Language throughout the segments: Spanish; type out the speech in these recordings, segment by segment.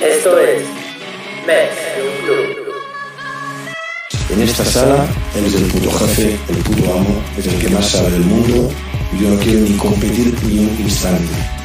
Esto es Mex. En esta sala, él es el puto jefe, el puto amo, es el que más sabe del mundo y yo no quiero ni competir ni un instante.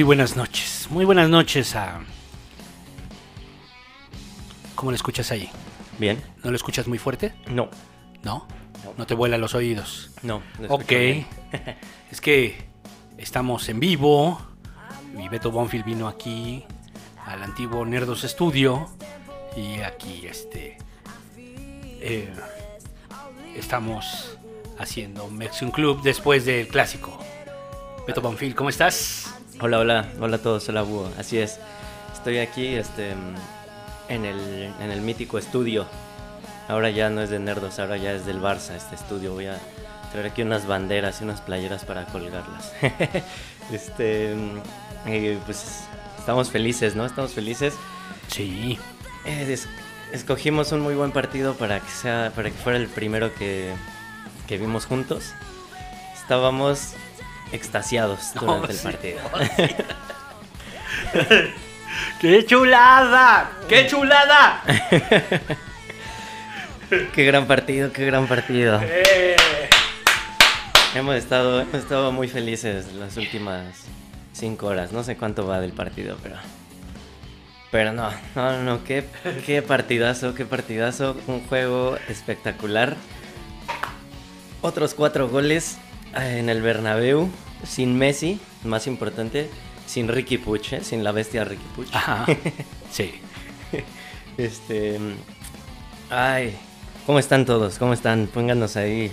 Muy buenas noches, muy buenas noches a... ¿Cómo lo escuchas ahí? Bien. ¿No lo escuchas muy fuerte? No. ¿No? No. No te vuelan los oídos. No. escucho Ok. es que estamos en vivo. Y Beto Bonfield vino aquí al antiguo Nerdos Studio. Y aquí este. eh, estamos haciendo Mexican Club después del clásico. Beto Bonfield, ¿cómo estás? Hola, hola. Hola a todos. Hola, Búho. Así es. Estoy aquí este, en, el, en el mítico estudio. Ahora ya no es de Nerdos, ahora ya es del Barça este estudio. Voy a traer aquí unas banderas y unas playeras para colgarlas. este, eh, pues estamos felices, ¿no? Estamos felices. Sí. Eh, es- escogimos un muy buen partido para que sea para que fuera el primero que, que vimos juntos. Estábamos extasiados durante el sí. partido. ¡Qué chulada! ¡Qué chulada! qué gran partido, qué gran partido. Eh. Hemos estado, hemos estado muy felices las últimas cinco horas. No sé cuánto va del partido, pero. Pero no, no, no, qué, qué partidazo, qué partidazo. Un juego espectacular. Otros cuatro goles en el Bernabéu, sin Messi, más importante, sin Ricky Puch, ¿eh? sin la bestia Ricky Puch. Ajá. Sí. Este. Ay, ¿cómo están todos? ¿Cómo están? Pónganos ahí.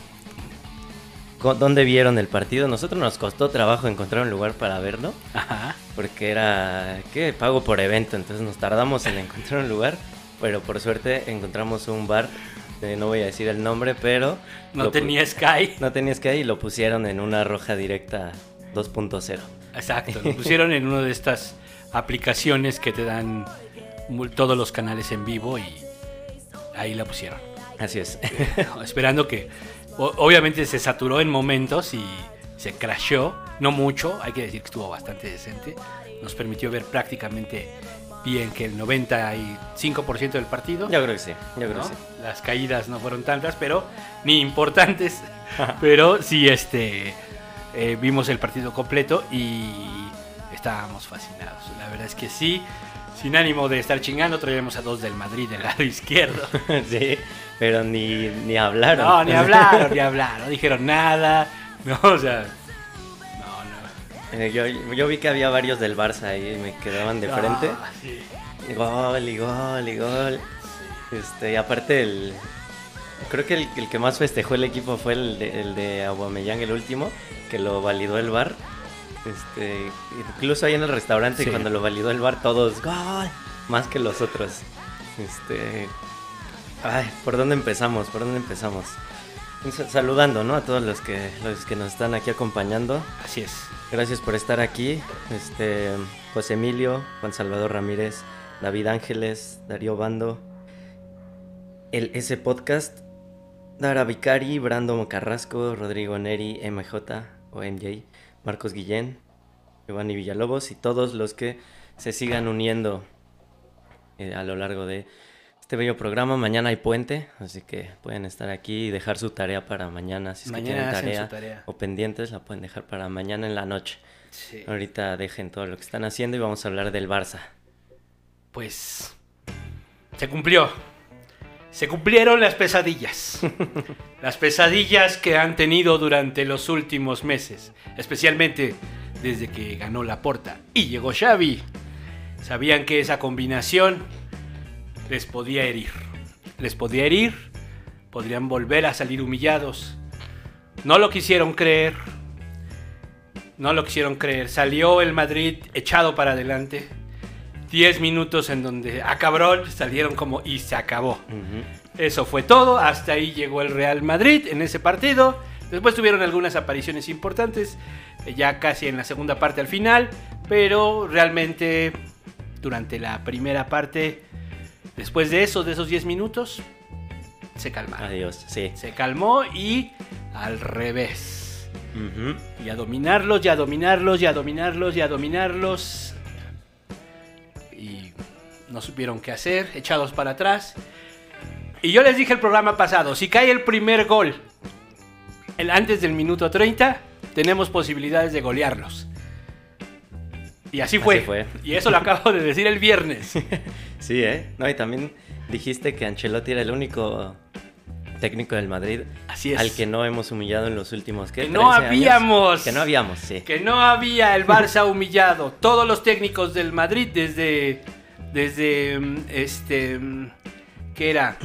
¿Dónde vieron el partido? Nosotros nos costó trabajo encontrar un lugar para verlo. Ajá. Porque era. ¿Qué? Pago por evento. Entonces nos tardamos en encontrar un lugar. Pero por suerte encontramos un bar. Eh, no voy a decir el nombre, pero. No tenía Sky. No tenías que ir y lo pusieron en una roja directa 2.0. Exacto. Lo pusieron en una de estas aplicaciones que te dan todos los canales en vivo y ahí la pusieron. Así es. Esperando que, obviamente se saturó en momentos y se crashó, no mucho, hay que decir que estuvo bastante decente. Nos permitió ver prácticamente bien que el 95% del partido. Yo creo que sí, yo creo ¿no? que sí. Las caídas no fueron tantas, pero ni importantes. pero sí, este, eh, vimos el partido completo y estábamos fascinados. La verdad es que sí, sin ánimo de estar chingando, traíamos a dos del Madrid del lado izquierdo. sí, pero ni, ni hablaron. No, ni hablaron, ni hablaron, no dijeron nada. No, o sea. Eh, yo, yo vi que había varios del Barça ahí y me quedaban de frente. Ah, sí. Y Gol y gol y gol. Este, y aparte el... Creo que el, el que más festejó el equipo fue el de, el de Aubameyang, el último, que lo validó el bar. Este, incluso ahí en el restaurante Sí. cuando lo validó el bar todos gol, más que los otros. Este, ay, ¿por dónde empezamos? ¿Por dónde empezamos? Sa- Saludando, ¿no? A todos los que los que nos están aquí acompañando. Así es. Gracias por estar aquí. Este, José Emilio, Juan Salvador Ramírez, David Ángeles, Darío Bando, el S Podcast, Dara Vicari, Brando Carrasco, Rodrigo Neri, MJ o MJ, Marcos Guillén, Giovanni Villalobos y todos los que se sigan uniendo eh, a lo largo de este bello programa. Mañana hay puente, así que pueden estar aquí y dejar su tarea para mañana. Si es que Mañana tienen hacen su tarea, tarea. o pendientes, la pueden dejar para mañana en la noche. Sí. Ahorita dejen todo lo que están haciendo y vamos a hablar del Barça. Pues se cumplió. Se cumplieron las pesadillas. las pesadillas que han tenido durante los últimos meses, especialmente desde que ganó la porta y llegó Xavi. Sabían que esa combinación les podía herir. Les podía herir, podrían volver a salir humillados. No lo quisieron creer. No lo quisieron creer. Salió el Madrid echado para adelante. 10 minutos en donde, a cabrón, salieron como y se acabó. Eso fue todo, hasta ahí llegó el Real Madrid en ese partido. Después tuvieron algunas apariciones importantes, eh, ya casi en la segunda parte al final, pero realmente durante la primera parte, después de eso, de esos 10 minutos, se calmaron. Adiós, sí. Se calmó y al revés. Y a dominarlos, y a dominarlos, y a dominarlos, y a dominarlos. Y no supieron qué hacer, echados para atrás. Y yo les dije el programa pasado, si cae el primer gol el antes del minuto 30, tenemos posibilidades de golearlos. Y así fue. Así fue. Y eso lo acabo de decir el viernes. Sí, ¿eh? No, y también dijiste que Ancelotti era el único técnico del Madrid Así es. al que no hemos humillado en los últimos, ¿qué? Que no 13 años. habíamos. Que no habíamos, sí. Que no había el Barça humillado. Todos los técnicos del Madrid desde desde este ¿qué era?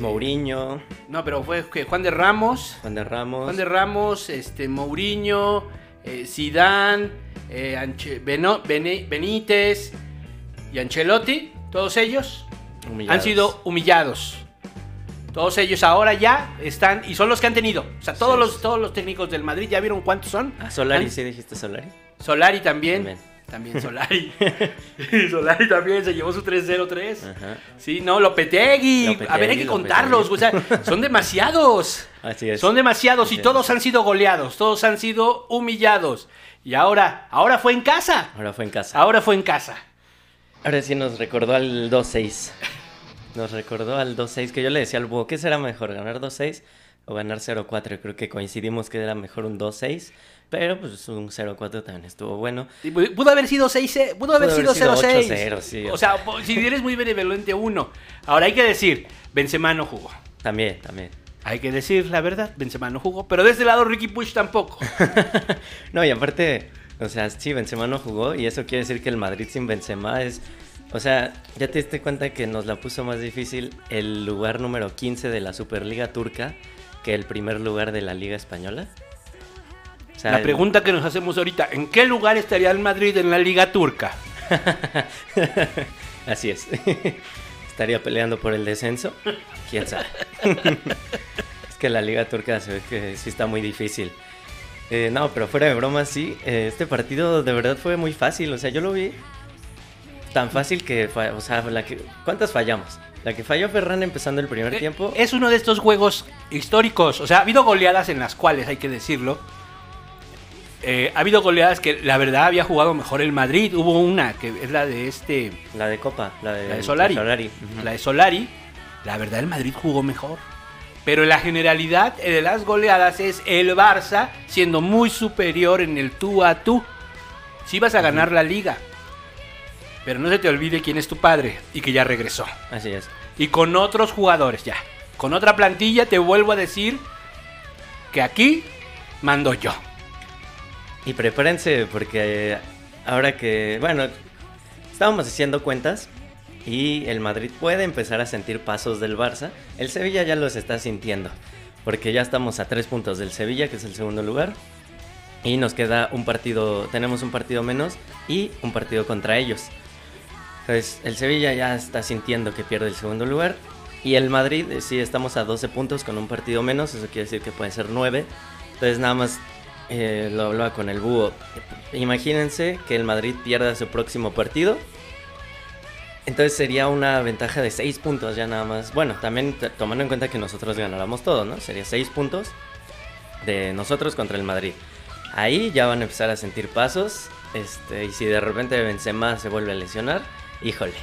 Mourinho, No, pero fue que Juan de Ramos, Juan de Ramos. Juan de Ramos, este Mourinho, eh, Zidane, eh, Anche- Beno- Bene- Benítez y Ancelotti, todos ellos humillados. han sido humillados. Todos ellos ahora ya están y son los que han tenido. O sea, todos Sí. los todos los técnicos del Madrid ya vieron cuántos son. Ah, Solari, Han- sí dijiste Solari. Solari también. También. También, Solari. Solari también se llevó su 3-0-3. Ajá. Sí, no, Lopetegui. Lopetegui, a ver, hay que Lopetegui. contarlos. O sea, son demasiados. Así es. Son demasiados y Así es. todos han sido goleados. Todos han sido humillados. Y ahora, ahora fue en casa. Ahora fue en casa. Ahora fue en casa. Ahora sí nos recordó al 2-6. Nos recordó al 2-6 que yo le decía al búho, ¿qué será mejor, ganar 2-6 o ganar 0-4? Creo que coincidimos que era mejor un 2-6, pero pues un 0-4 también estuvo bueno. Pudo haber sido 6, eh, pudo haber Pudo sido haber 0-6. sido 8-0, sí. O sea, si eres muy benevolente uno. Ahora hay que decir, Benzema no jugó. También, también. Hay que decir la verdad, Benzema no jugó. Pero de este lado Ricky Push tampoco. no, y aparte, o sea, sí, Benzema no jugó y eso quiere decir que el Madrid sin Benzema es... O sea, ya te diste cuenta que nos la puso más difícil el lugar número 15 de la Superliga Turca que el primer lugar de la Liga Española. O sea, La pregunta que nos hacemos ahorita, ¿en qué lugar estaría el Madrid en la Liga Turca? Así es. Estaría peleando por el descenso. ¿Quién sabe? es que la liga turca se ve que sí está muy difícil. Eh, no, pero fuera de broma, sí. eh, este partido de verdad fue muy fácil. O sea, yo lo vi tan fácil que, o sea, la que, ¿cuántas fallamos? La que falló Ferran empezando el primer Eh, tiempo. Es uno de estos juegos históricos. O sea, ha habido goleadas en las cuales, hay que decirlo. Eh, ha habido goleadas que la verdad había jugado mejor el Madrid. Hubo una que es la de este. La de Copa, la de, La de Solari. La de Solari. La verdad, el Madrid jugó mejor. Pero en la generalidad de las goleadas es el Barça siendo muy superior en el tú a tú. Si vas a ganar la liga. Pero no se te olvide quién es tu padre y que ya regresó. Así es. Y con otros jugadores ya. Con otra plantilla te vuelvo a decir que aquí mando yo. Y prepárense porque ahora que, bueno, estábamos haciendo cuentas y el Madrid puede empezar a sentir pasos del Barça. El Sevilla ya los está sintiendo porque ya estamos a tres puntos del Sevilla, que es el segundo lugar. Y nos queda un partido, tenemos un partido menos y un partido contra ellos. Entonces, el Sevilla ya está sintiendo que pierde el segundo lugar. Y el Madrid, eh, sí, estamos a 12 puntos con un partido menos. Eso quiere decir que pueden ser 9. Entonces, nada más eh, lo hablaba con el búho. Imagínense que el Madrid pierda su próximo partido. Entonces sería una ventaja de 6 puntos ya nada más. Bueno, también tomando en cuenta que nosotros ganáramos todo, ¿no? Sería 6 puntos de nosotros contra el Madrid. Ahí ya van a empezar a sentir pasos. Este, y si de repente Benzema se vuelve a lesionar, híjole,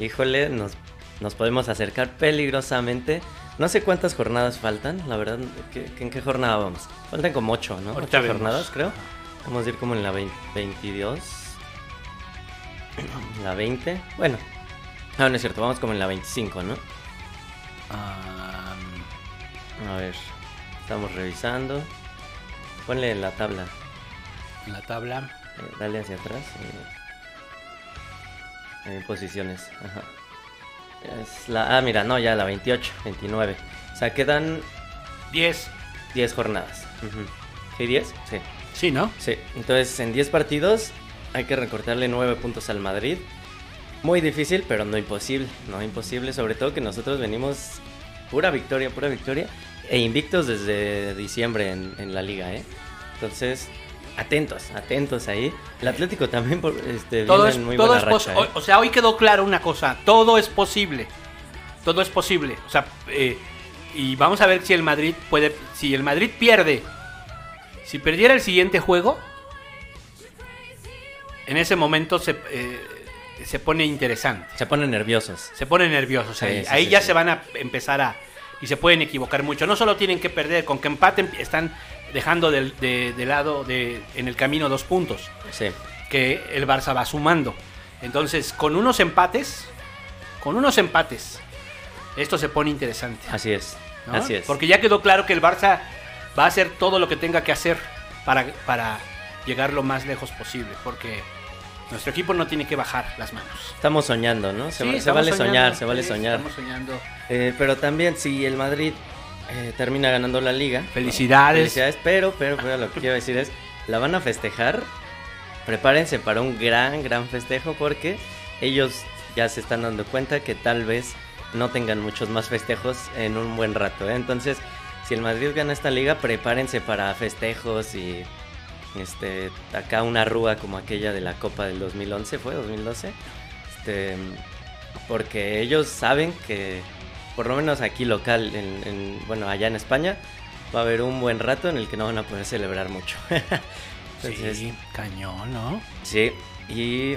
híjole, nos, nos podemos acercar peligrosamente. No sé cuántas jornadas faltan, la verdad, ¿qué- ¿en qué jornada vamos? Faltan como 8, ¿no? Ahorita 8 vemos. jornadas, creo. Vamos a ir como en la 20 22. La 20. Bueno, no, no es cierto, vamos como en la 25, ¿no? Ah, A ver, estamos revisando. Ponle la tabla, la tabla. eh, dale hacia atrás. eh, eh, posiciones, ajá. Es la, ah, mira, no, ya la 28, 29. O sea, quedan 10. 10 jornadas. Ujú. ¿Sí, 10? Sí. Sí, ¿no? Sí, entonces en 10 partidos hay que recortarle 9 puntos al Madrid. Muy difícil, pero no imposible. No imposible, sobre todo que nosotros venimos pura victoria, pura victoria. E invictos desde diciembre en, en la liga, ¿eh? Entonces, atentos, atentos ahí. El Atlético también por, este, Todo es, en muy todo buena es racha, ¿eh? o, o sea, hoy quedó claro una cosa. Todo es posible. Todo es posible. O sea, eh, y vamos a ver si el Madrid puede. Si el Madrid pierde. Si perdiera el siguiente juego. En ese momento se, eh, se pone interesante. Se ponen nerviosos. Se ponen nerviosos ahí. sí, ahí sí, ya se van a empezar a. Y se pueden equivocar mucho. No solo tienen que perder, con que empaten, están dejando de, de lado de, en el camino dos puntos Sí, que el Barça va sumando. Entonces, con unos empates, con unos empates, esto se pone interesante. así es. ¿no? Así es. Porque ya quedó claro que el Barça va a hacer todo lo que tenga que hacer para, para llegar lo más lejos posible. Porque nuestro equipo no tiene que bajar las manos. Estamos soñando, ¿no? Se, Sí, se estamos vale soñando, soñar, se vale sí, soñar. Estamos soñando. Eh, pero también si el Madrid eh, termina ganando la liga. Felicidades. Felicidades, pero, pero, pero lo que quiero decir es, la van a festejar. Prepárense para un gran, gran festejo porque ellos ya se están dando cuenta que tal vez no tengan muchos más festejos en un buen rato. ¿eh? Entonces, si el Madrid gana esta liga, prepárense para festejos y este acá una rúa como aquella de la Copa del 2011, ¿fue? ¿2012? Este, porque ellos saben que por lo menos aquí local, en, en- bueno, allá en España, va a haber un buen rato en el que no van a poder celebrar mucho. Entonces, sí, cañón, ¿no? sí, y,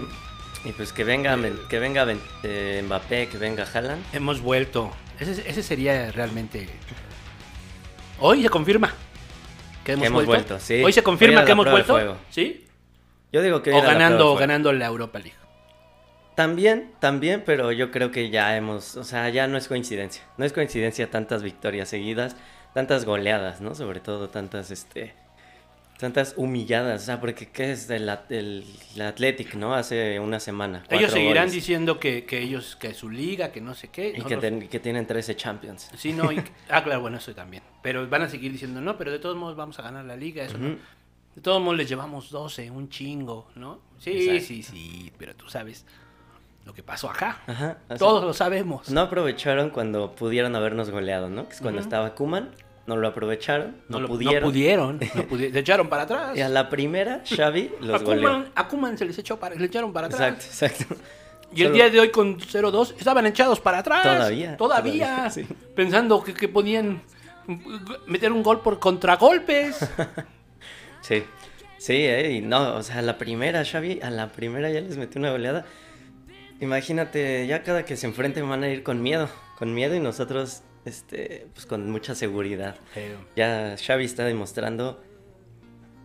y pues que venga, que venga eh, Mbappé, que venga Haaland. Hemos vuelto. Ese, ese sería realmente. Hoy se confirma que hemos, Que hemos vuelto. vuelto, sí. Hoy se confirma que hemos vuelto. ¿Sí? Yo digo que O la ganando, ganando la Europa League. También, también, pero yo creo que ya hemos, o sea, ya no es coincidencia. No es coincidencia tantas victorias seguidas, tantas goleadas, ¿no? Sobre todo tantas, este, tantas humilladas, o sea, porque ¿qué es el, el, el Athletic, ¿no? Hace una semana. Ellos seguirán goles. diciendo que, que ellos, que su liga, que no sé qué. Y no que, los- ten- que tienen 13 Champions. Sí, no, y- ah, claro, bueno, eso también. Pero van a seguir diciendo, no, pero de todos modos vamos a ganar la liga, eso no. De todos modos les llevamos 12, un chingo, ¿no? Sí, Exacto. sí, sí, pero tú sabes lo que pasó acá. Ajá. Todos lo sabemos. No aprovecharon cuando pudieron habernos goleado, ¿no? Que es cuando estaba Kuman, no lo aprovecharon, no, lo- pudieron. No pudieron. no se echaron para atrás. Y a la primera, Xavi a los goleó. Koeman, a Koeman se les echó para, le echaron para atrás. Exacto, exacto. Y el Solo- día de hoy con 0-2 estaban echados para atrás. Todavía, Todavía. todavía, sí. Pensando que, que podían meter un gol por contragolpes. Sí, sí, eh, y no, o sea, a la primera, Xavi, a la primera ya les metió una goleada. Imagínate, ya cada que se enfrenten van a ir con miedo, con miedo y nosotros, este, pues con mucha seguridad. Ya Xavi está demostrando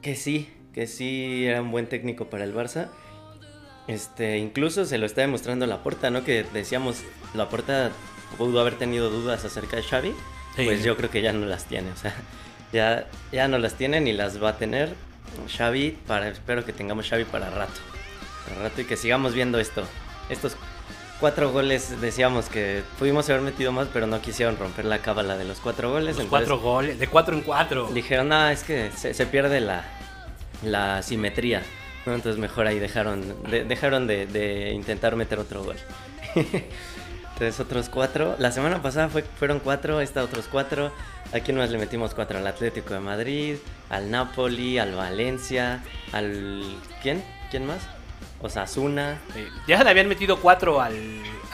que sí, que sí era un buen técnico para el Barça. Este, incluso se lo está demostrando Laporta, ¿no? Que decíamos, Laporta pudo haber tenido dudas acerca de Xavi, Sí. pues yo creo que ya no las tiene, o sea, ya, ya no las tiene ni las va a tener. Xavi, para, espero que tengamos Xavi para rato, para rato y que sigamos viendo esto. Estos cuatro goles, decíamos que pudimos haber metido más, pero no quisieron romper la cábala de los cuatro goles. los cuatro goles, de cuatro en cuatro. Dijeron, no, es que se, se pierde la, la simetría. ¿no? Entonces mejor ahí dejaron de, dejaron de, de intentar meter otro gol. Entonces otros cuatro. La semana pasada fue, fueron cuatro, esta otros cuatro. Aquí más le metimos cuatro al Atlético de Madrid, al Napoli, al Valencia, al... ¿Quién? ¿Quién más? Osasuna. Sí. Ya se le habían metido cuatro al,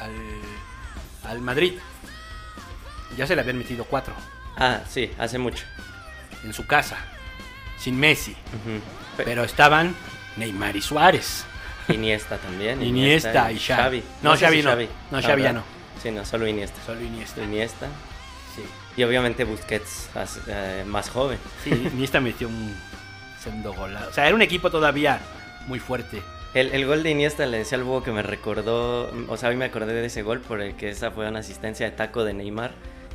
al, al Madrid. Ya se le habían metido cuatro Ah, sí, hace mucho. en su casa, sin Messi. Pero estaban Neymar y Suárez. Iniesta también. Iniesta y Xavi. No, sé Xavi si no. No, Xavi ya ¿verdad? Sí, no, solo Iniesta. Solo Iniesta. Iniesta. Sí, Y obviamente Busquets eh, más joven. sí Iniesta metió un segundo gol. O sea, era un equipo todavía muy fuerte. El, el gol de Iniesta le decía al búho que me recordó, o sea, hoy me acordé de ese gol por el que esa fue una asistencia de taco de Neymar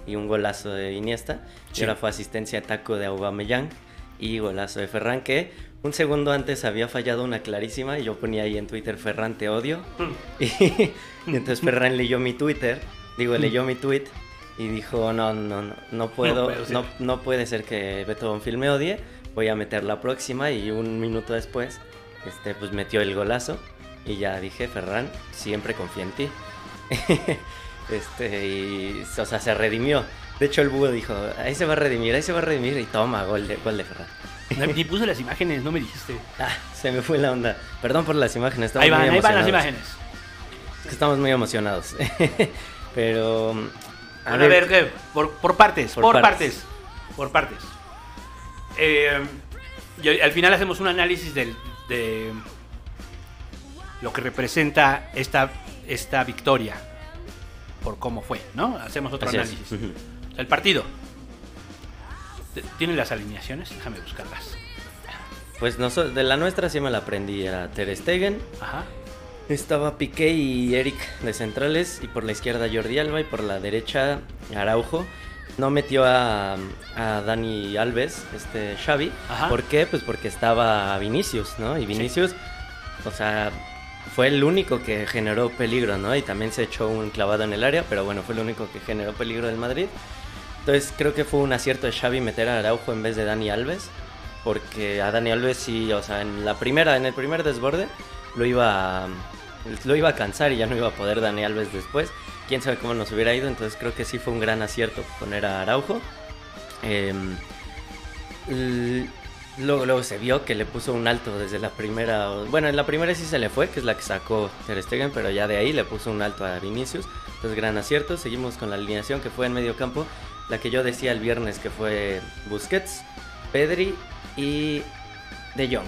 y un golazo de Iniesta. Sí. Y ahora fue asistencia de taco de Aubameyang y golazo de Ferran que un segundo antes había fallado una clarísima y yo ponía ahí en Twitter Ferran te odio. Y, y entonces Ferran leyó mi Twitter, digo, leyó mi tweet y dijo, no, no, no, no puedo, ser. no, no puede ser que Beto Bonfil me odie, voy a meter la próxima y un minuto después, este, pues metió el golazo y ya dije, Ferran, siempre confía en ti. este, y, o sea, se redimió. De hecho, el búho dijo, ahí se va a redimir, ahí se va a redimir y toma, gol de, gol de Ferran. Ni puse las imágenes, no me dijiste. Ah, se me fue la onda. Perdón por las imágenes. estamos Ahí van, muy ahí van las imágenes. Es que estamos muy emocionados. Pero. A ver, ¿qué? Por, por partes, por, Por partes. partes. Por partes. Eh, y al final hacemos un análisis del, de lo que representa esta, esta victoria. Por cómo fue, ¿no? Hacemos otro Así análisis. El partido. ¿Tienen las alineaciones? Déjame buscarlas. Pues noso- de la nuestra sí me la aprendí. Era Ter Stegen. Ajá. Estaba Piqué y Eric de centrales. Y por la izquierda Jordi Alba. Y por la derecha Araujo. No metió a, a Dani Alves, este Xavi. Ajá. ¿Por qué? Pues porque estaba Vinicius, ¿no? Y Vinicius, o sea, fue el único que generó peligro, ¿no? Y también se echó un clavado en el área, pero bueno, fue el único que generó peligro del Madrid. Entonces creo que fue un acierto de Xavi meter a Araujo en vez de Dani Alves, porque a Dani Alves sí, o sea, en la primera, en el primer desborde lo iba a, lo iba a cansar y ya no iba a poder Dani Alves después. Quién sabe cómo nos hubiera ido, entonces creo que sí fue un gran acierto poner a Araujo. Em, Luego, luego se vio que le puso un alto desde la primera. Bueno, en la primera sí se le fue, que es la que sacó Ter Stegen, pero ya de ahí le puso un alto a Vinicius. Entonces, gran acierto. Seguimos con la alineación que fue en medio campo. La que yo decía el viernes que fue Busquets, Pedri y De Jong.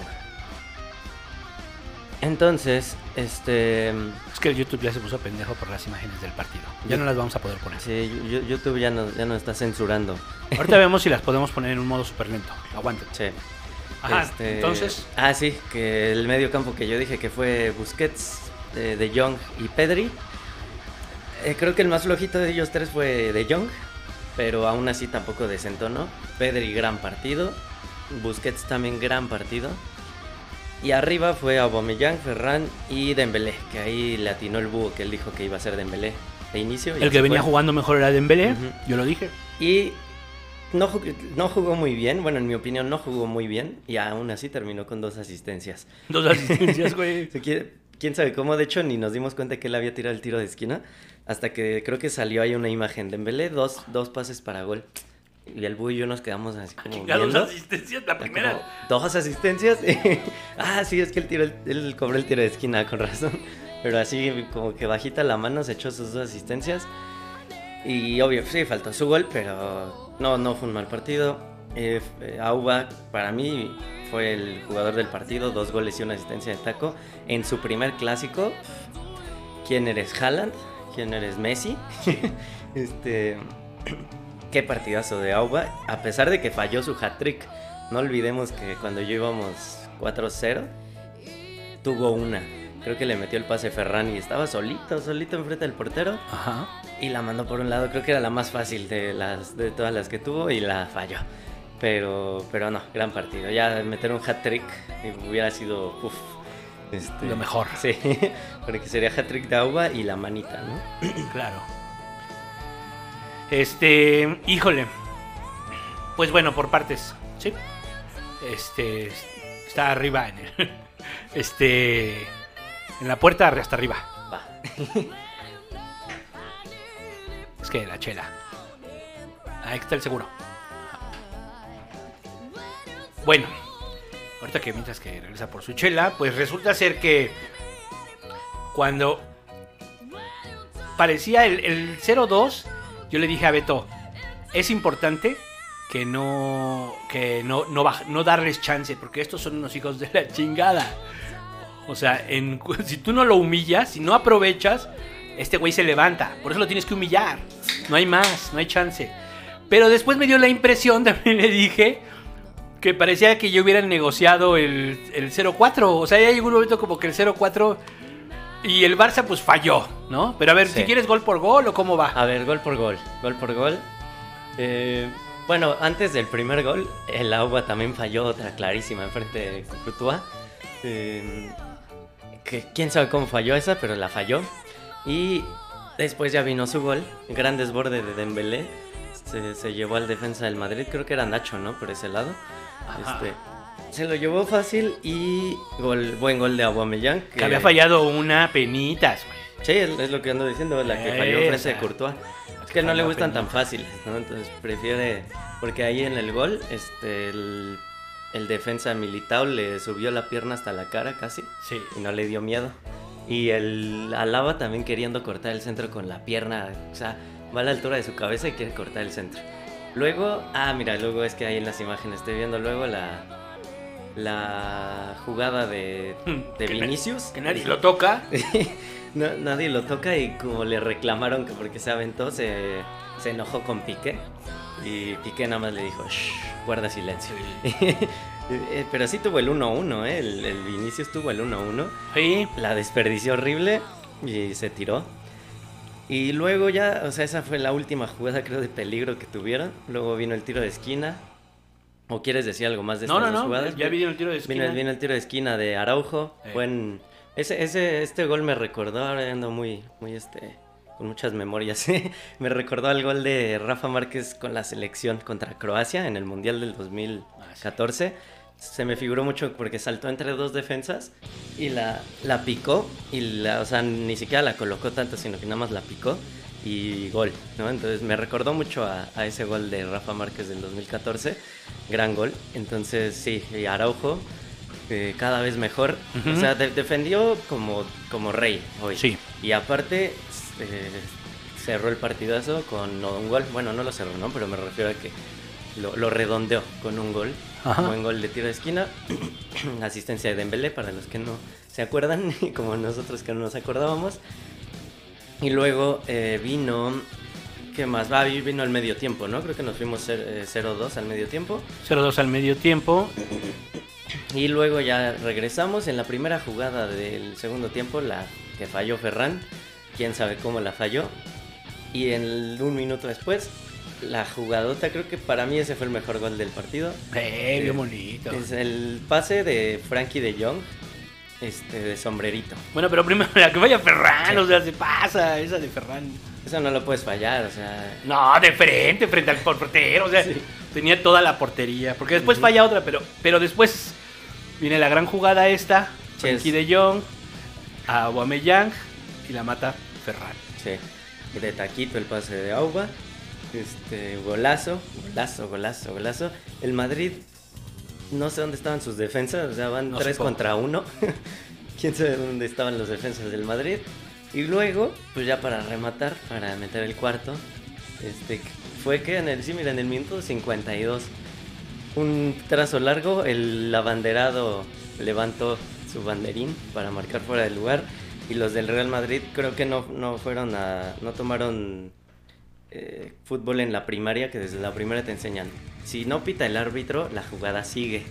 Entonces, este. Es que el YouTube ya se puso pendejo por las imágenes del partido. Ya no las vamos a poder poner. Sí, YouTube ya nos, ya nos está censurando. Ahorita vemos si las podemos poner en un modo súper lento. Aguante. Sí. Ajá, Este, entonces. Ah, sí, que el medio campo que yo dije que fue Busquets, eh, De Jong y Pedri. Eh, creo que el más flojito de ellos tres fue De Jong, pero aún así tampoco desentonó. Pedri, gran partido. Busquets también gran partido. Y arriba fue Aubameyang, Ferran y Dembélé, que ahí le atinó el búho que él dijo que iba a ser Dembélé de inicio. y El que venía fue. jugando mejor era Dembélé. Yo lo dije. Y no, no jugó muy bien, bueno, en mi opinión no jugó muy bien y aún así terminó con dos asistencias. Dos asistencias, güey. ¿Quién sabe cómo? De hecho, ni nos dimos cuenta que él había tirado el tiro de esquina hasta que creo que salió ahí una imagen de Embelé, dos, dos pases para gol. Y el Bú y yo nos quedamos así como Chinga, dos viendo. asistencias. La Como, primera. Dos asistencias. ah, sí, es que él, tiró el- él cobró el tiro de esquina, con razón. pero así como que bajita la mano se echó sus dos asistencias. Y obvio, sí, faltó su gol, pero no, no fue un mal partido. Eh, eh, Auba, para mí, fue el jugador del partido, dos goles y una asistencia de taco. En su primer clásico, ¿quién eres? ¿Haaland? ¿Quién eres? ¿Messi? este, qué partidazo de Auba, a pesar de que falló su hat-trick. No olvidemos que cuando yo íbamos 4-0, tuvo una. Creo que le metió el pase Ferran y estaba solito, solito enfrente del portero. Ajá. Y la mandó por un lado, creo que era la más fácil de, las, de todas las que tuvo y la falló. Pero, pero no, gran partido. Ya meter un hat-trick hubiera sido uf, este, Lo mejor. Sí, porque sería hat-trick de Auba y la manita, ¿no? Claro. Este, híjole. Pues bueno, por partes, ¿sí? Este, está arriba en el, este, en la puerta hasta arriba. Va. Es que la chela. Ahí está el seguro. Bueno, ahorita que mientras que regresa por su chela, pues resulta ser que cuando parecía el, el 0-2, yo le dije a Beto, es importante que no que no, no, darles chance, porque estos son unos hijos de la chingada. O sea, si tú no lo humillas, si no aprovechas, este güey se levanta. Por eso lo tienes que humillar. No hay más, no hay chance. Pero después me dio la impresión, también le dije, que parecía que yo hubiera negociado el, el 0-4. O sea, ya llegó un momento como que el 0-4 y el Barça pues falló, ¿no? Pero a ver, Sí. si quieres gol por gol o cómo va. A ver, gol por gol, gol por gol. Eh, bueno, antes del primer gol, el Auba también falló otra clarísima enfrente de Courtois. Eh, que quién sabe cómo falló esa, pero la falló. Y después ya vino su gol, gran desborde de Dembélé. Se, se llevó al defensa del Madrid, creo que era Nacho, ¿no? Por ese lado. Este, se lo llevó fácil y gol, buen gol de Aubameyang. Que había fallado una penitas, güey. Sí, es lo que ando diciendo, la que falló frente Esa. de Courtois. Es que no le gustan tan fáciles, ¿no? Entonces prefiere. Porque ahí en el gol, este, el, el defensa Militao le subió la pierna hasta la cara casi Sí. y no le dio miedo. Y el Alaba también queriendo cortar el centro con la pierna, o sea, va a la altura de su cabeza y quiere cortar el centro. Luego, ah, mira, luego es que ahí en las imágenes estoy viendo luego la, la jugada de, de Que na- Vinicius. Que nadie lo toca. No, nadie lo toca y como le reclamaron que porque se aventó, se, se enojó con Piqué. Y Piqué nada más le dijo, "Shh, guarda silencio. Eh, Pero sí tuvo el 1-1, ¿eh? El, el Vinicius tuvo el 1-1. Sí. La desperdició horrible y se tiró. Y luego ya, o sea, esa fue la última jugada, creo, de peligro que tuvieron. Luego vino el tiro de esquina. ¿O quieres decir algo más de No, estas no, dos no. jugadas? Ya vi el tiro de Vino, esquina. vino el tiro de esquina de Araujo. Eh. Buen. Ese, ese, este gol me recordó, ahora ando muy, muy este. con muchas memorias. me recordó al gol de Rafa Márquez con la selección contra Croacia en el Mundial del 2014. Se me figuró mucho porque saltó entre dos defensas y la, la picó. Y la, o sea, ni siquiera la colocó tanto, sino que nada más la picó y gol, ¿no? Entonces me recordó mucho a, a ese gol de Rafa Márquez del 2014, gran gol. Entonces sí, y Araujo eh, cada vez mejor, Ujú. o sea, de- defendió como, como rey hoy. Sí. Y aparte eh, cerró el partidazo con un gol, bueno, no lo cerró, ¿no? Pero me refiero a que lo, lo redondeó con un gol, Ajá. buen gol de tiro de esquina, asistencia de Dembélé para los que no se acuerdan, como nosotros que no nos acordábamos. Y luego eh, vino, ¿qué más? Va, vino al medio tiempo, ¿no? Creo que nos fuimos cer- eh, 0-2 al medio tiempo. 0-2 al medio tiempo. Y luego ya regresamos en la primera jugada del segundo tiempo, la que falló Ferran, quién sabe cómo la falló. Y en el- un minuto después, la jugadota, creo que para mí ese fue el mejor gol del partido. Eh, bien bonito. Es el pase de Frankie de Jong, este, de sombrerito. Bueno, pero primero la que vaya Ferran, o sea, se pasa esa de Ferran. Eso no lo puedes fallar, o sea, No, de frente, frente al portero, o sea, tenía toda la portería. Porque después falla otra, pero, pero después viene la gran jugada esta, Sí, Frankie de Jong, a Aubameyang y la mata Ferran. sí. Y de taquito el pase de Auba. Este, golazo, golazo, golazo, golazo. El Madrid, no sé dónde estaban sus defensas, o sea, van No tres contra uno. quién sabe dónde estaban los defensas del Madrid. Y luego, pues ya para rematar, para meter el cuarto, este, fue que en el, sí, mira, en el minuto 52, un trazo largo, el abanderado levantó su banderín para marcar fuera del lugar y los del Real Madrid creo que no, no fueron a, no tomaron eh, fútbol en la primaria, que desde la primera te enseñan, si no pita el árbitro, la jugada sigue.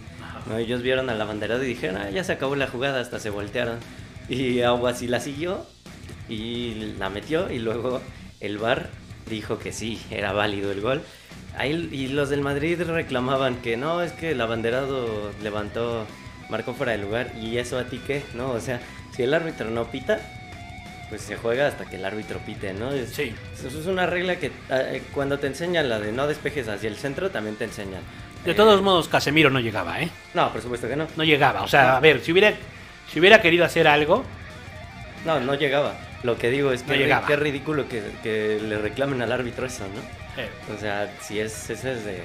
¿no? Ellos vieron al abanderado y dijeron, ah, ya se acabó la jugada, hasta se voltearon. Y algo así la siguió y la metió y luego el VAR dijo que sí, era válido el gol. Ahí, y los del Madrid reclamaban que no, es que el abanderado levantó, marcó fuera de lugar y eso a ti qué, ¿no? O sea, si el árbitro no pita, pues se juega hasta que el árbitro pite, ¿no? Es, Sí. Eso es una regla que eh, cuando te enseñan la de no despejes hacia el centro, también te enseñan. De Eh, todos modos, Casemiro no llegaba, ¿eh? No, por supuesto que no. No llegaba. O sea, a ver, si hubiera, si hubiera querido hacer algo, No, no llegaba. Lo que digo es que No llegaba. qué ridículo que, que le reclamen al árbitro eso, ¿no? eh, O sea, si es, ese es de,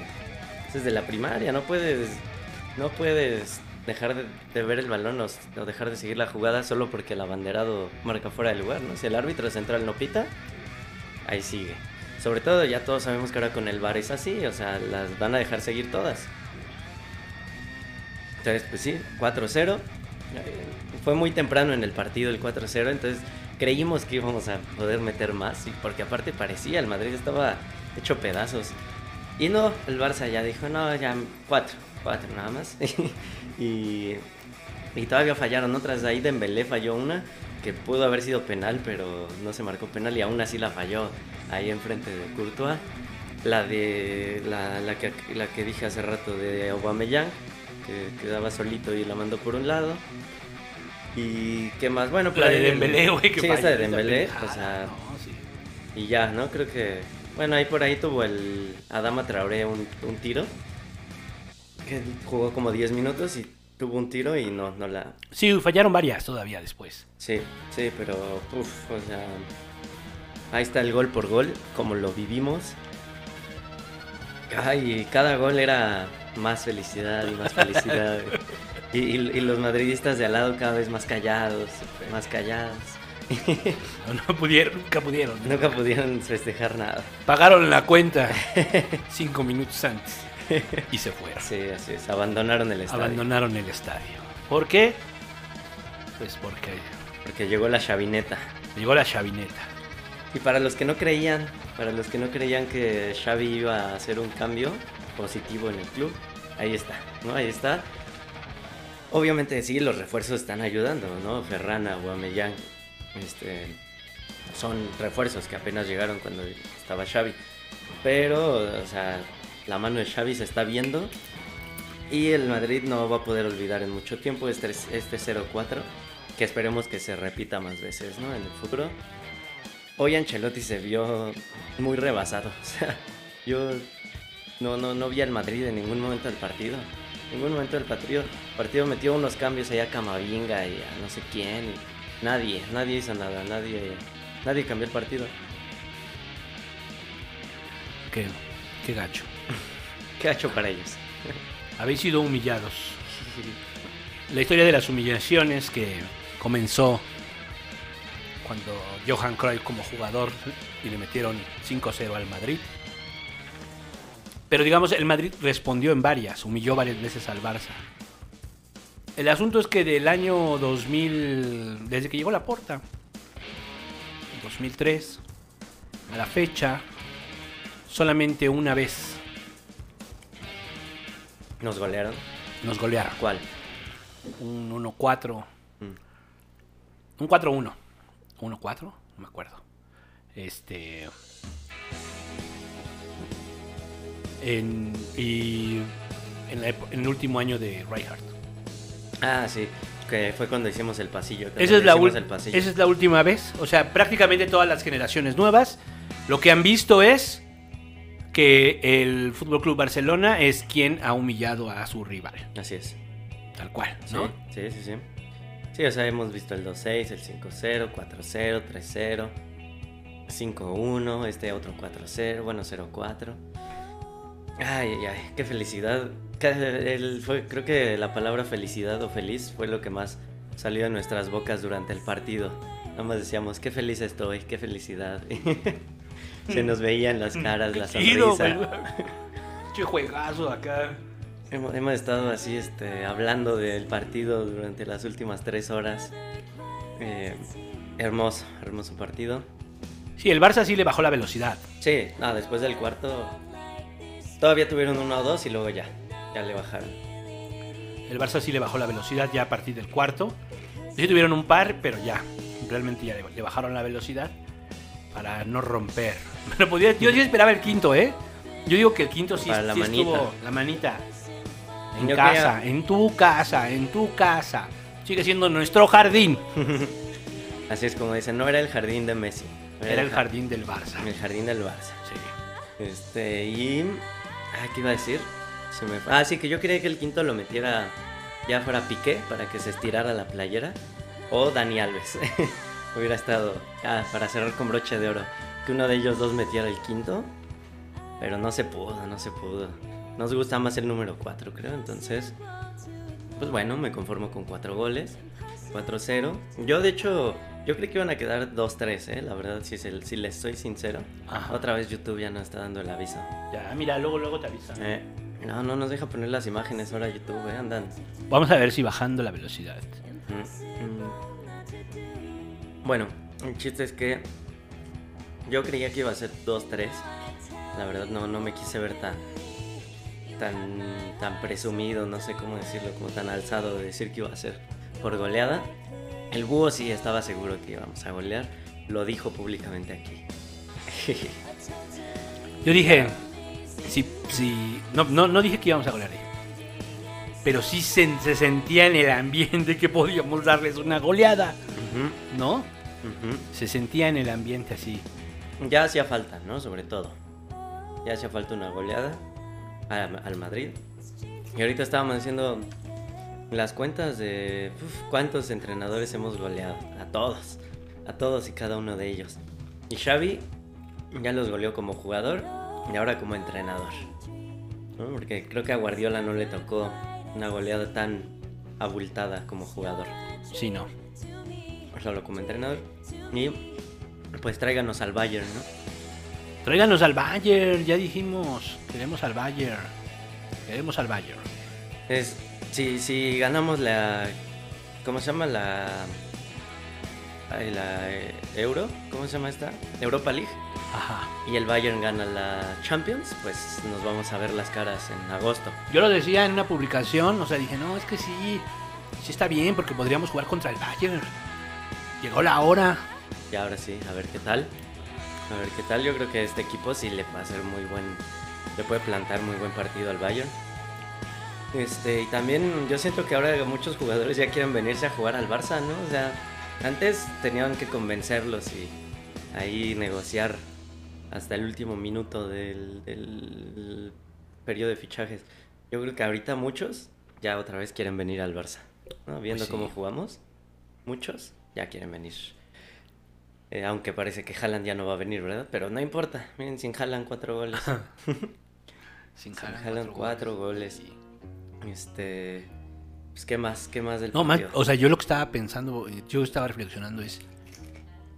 ese es de la primaria, no puedes, no puedes dejar de, de ver el balón o, dejar de seguir la jugada solo porque el abanderado marca fuera del lugar, ¿no? Si el árbitro central no pita, ahí sigue. Sobre todo ya todos sabemos que ahora con el VAR es así, o sea, las van a dejar seguir todas. Entonces, pues sí, 4-0. Eh, Fue muy temprano en el partido el 4-0, entonces creímos que íbamos a poder meter más, porque aparte parecía, el Madrid estaba hecho pedazos. Y no, el Barça ya dijo, no, ya 4, 4 nada más. y, y todavía fallaron otras, ahí Dembélé falló una que pudo haber sido penal, pero no se marcó penal y aún así la falló ahí enfrente de Courtois. La de la, la que, la que dije hace rato de Aubameyang, que quedaba solito y la mandó por un lado. ¿Y qué más? Bueno, la de el- Dembélé, güey, que Sí, esa de Dembélé, pendejada, o sea, no, sí. y ya, ¿no? Creo que. Bueno, ahí por ahí tuvo el Adama Traoré un, un tiro. Que jugó como 10 minutos y tuvo un tiro y no, no la. Sí, fallaron varias todavía después. Sí, sí, pero. Uf, o sea. Ahí está el gol por gol, como lo vivimos. Ay, cada gol era más felicidad y más felicidad. y, y- y los madridistas de al lado cada vez más callados, más callados. No, no pudieron, nunca pudieron. Nunca pudieron festejar nada. Pagaron la cuenta cinco minutos antes y se fueron. Sí, así es. Abandonaron el estadio. Abandonaron el estadio. ¿Por qué? Pues porque Porque llegó la chavineta. llegó la chavineta. Y para los que no creían, para los que no creían que Xavi iba a hacer un cambio positivo en el club, ahí está, ¿no? Ahí está. Obviamente sí, los refuerzos están ayudando, ¿no? Ferrana, Guamellán, este, son refuerzos que apenas llegaron cuando estaba Xavi. Pero, o sea, la mano de Xavi se está viendo y el Madrid no va a poder olvidar en mucho tiempo este, este 0-4, que esperemos que se repita más veces, ¿no? En el futuro. Hoy Ancelotti se vio muy rebasado. O sea, yo no, no, no vi al Madrid en ningún momento del partido. En ningún momento del partido. El partido metió unos cambios allá a Camavinga y a no sé quién. y nadie, nadie hizo nada. Nadie, nadie cambió el partido. Qué, qué gacho. ¿Qué ha hecho para ellos? Habéis sido humillados. La historia de las humillaciones que comenzó cuando Johan Cruyff como jugador y le metieron 5-0 al Madrid. Pero digamos, el Madrid respondió en varias, humilló varias veces al Barça. El asunto es que del año 2000, desde que llegó la porta, 2003, a la fecha, solamente una vez Nos golearon. nos golearon. ¿Cuál? Un 1-4. Mm. Un 4-1. 1-4, no me acuerdo. Este. En, y en, la en el último año de Reinhardt. Ah, sí. Que fue cuando hicimos el pasillo. Esa es, la el pasillo. esa es la última vez. O sea, prácticamente todas las generaciones nuevas lo que han visto es que el Fútbol Club Barcelona es quien ha humillado a su rival. Así es. Tal cual, Sí, ¿no? sí, sí, sí. Sí, o sea, hemos visto el 2-6, el 5-0, 4-0, 3-0, 5-1, este otro 4-0, bueno, 0-4. Ay, ay, ay, qué felicidad. El- fue, creo que la palabra felicidad o feliz fue lo que más salió de nuestras bocas durante el partido. Nada más decíamos, qué feliz estoy, qué felicidad. Se nos veían las caras, la sonrisa. Che juegazo acá. Hemos, hemos estado así, este, hablando del partido durante las últimas tres horas. Eh, hermoso, hermoso partido. Sí, el Barça sí le bajó la velocidad. Sí, no, después del cuarto todavía tuvieron uno o dos y luego ya, ya le bajaron. El Barça sí le bajó la velocidad ya a partir del cuarto. Sí tuvieron un par, pero ya. Realmente ya le, le bajaron la velocidad para no romper. Pero podía, yo sí esperaba el quinto, ¿eh? Yo digo que el quinto sí, Para la sí manita. estuvo la manita. En Yo casa, quería- en tu casa, en tu casa. Sigue siendo nuestro jardín. Así es como dicen, no era el jardín de Messi. Era el ja- jardín del Barça. El jardín del Barça. Sí. Este, y... Ah, ¿qué iba a decir? Se me. Ah, sí, que yo quería que el quinto lo metiera ya fuera Piqué para que se estirara la playera. O Dani Alves. Hubiera estado, ah, para cerrar con broche de oro, que uno de ellos dos metiera el quinto. Pero no se pudo, no se pudo. Nos gusta más el número 4, creo. Entonces, pues bueno, me conformo con cuatro goles. 4-0. Yo, de hecho, yo creí que iban a quedar 2-3, ¿eh? La verdad, si, se- si les soy sincero. Ajá. Otra vez YouTube ya no está dando el aviso. Ya, mira, luego, luego te avisan. Eh, no, no nos deja poner las imágenes ahora YouTube, ¿eh? Andan. Vamos a ver si bajando la velocidad. Mm, mm. Bueno, el chiste es que yo creía que iba a ser 2-3. La verdad no, no me quise ver tan, tan, tan presumido, no sé cómo decirlo, como tan alzado de decir que iba a ser por goleada. El búho sí estaba seguro que íbamos a golear, lo dijo públicamente aquí. Yo dije, si, si, no, no, no dije que íbamos a golear. Pero sí se, se sentía en el ambiente que podíamos darles una goleada, ¿no? Se sentía en el ambiente así. Ya hacía falta, ¿no? Sobre todo. Ya hacía falta una goleada al Madrid. Y ahorita estábamos haciendo las cuentas de uf, cuántos entrenadores hemos goleado. A todos. A todos y cada uno de ellos. Y Xavi ya los goleó como jugador y ahora como entrenador. ¿no? Porque creo que a Guardiola no le tocó una goleada tan abultada como jugador. Sí, no. Solo como entrenador. Y pues tráiganos al Bayern, ¿no? Tráiganos al Bayern, ya dijimos. Queremos al Bayern. Queremos al Bayern. Es, si, si ganamos la. ¿Cómo se llama? La. la eh, Euro. ¿Cómo se llama esta? Europa League. Ajá. Y el Bayern gana la Champions, pues nos vamos a ver las caras en agosto. Yo lo decía en una publicación, o sea, dije, no, es que sí, sí está bien porque podríamos jugar contra el Bayern. Llegó la hora. Y ahora sí, a ver qué tal. A ver qué tal. Yo creo que este equipo sí le va a hacer muy buen. Le puede plantar muy buen partido al Bayern. Este, y también yo siento que ahora muchos jugadores ya quieren venirse a jugar al Barça, ¿no? O sea, antes tenían que convencerlos y ahí negociar hasta el último minuto del, del periodo de fichajes. Yo creo que ahorita muchos ya otra vez quieren venir al Barça. ¿no? Viendo Pues sí. cómo jugamos, muchos ya quieren venir. Eh, aunque parece que Haaland ya no va a venir, ¿verdad? Pero no importa. Miren, sin Haaland cuatro goles. Sin sin Haaland, Haaland cuatro goles. Este... Pues, ¿qué más? ¿Qué más del No, partido? o sea, yo lo que estaba pensando, eh, yo estaba reflexionando es,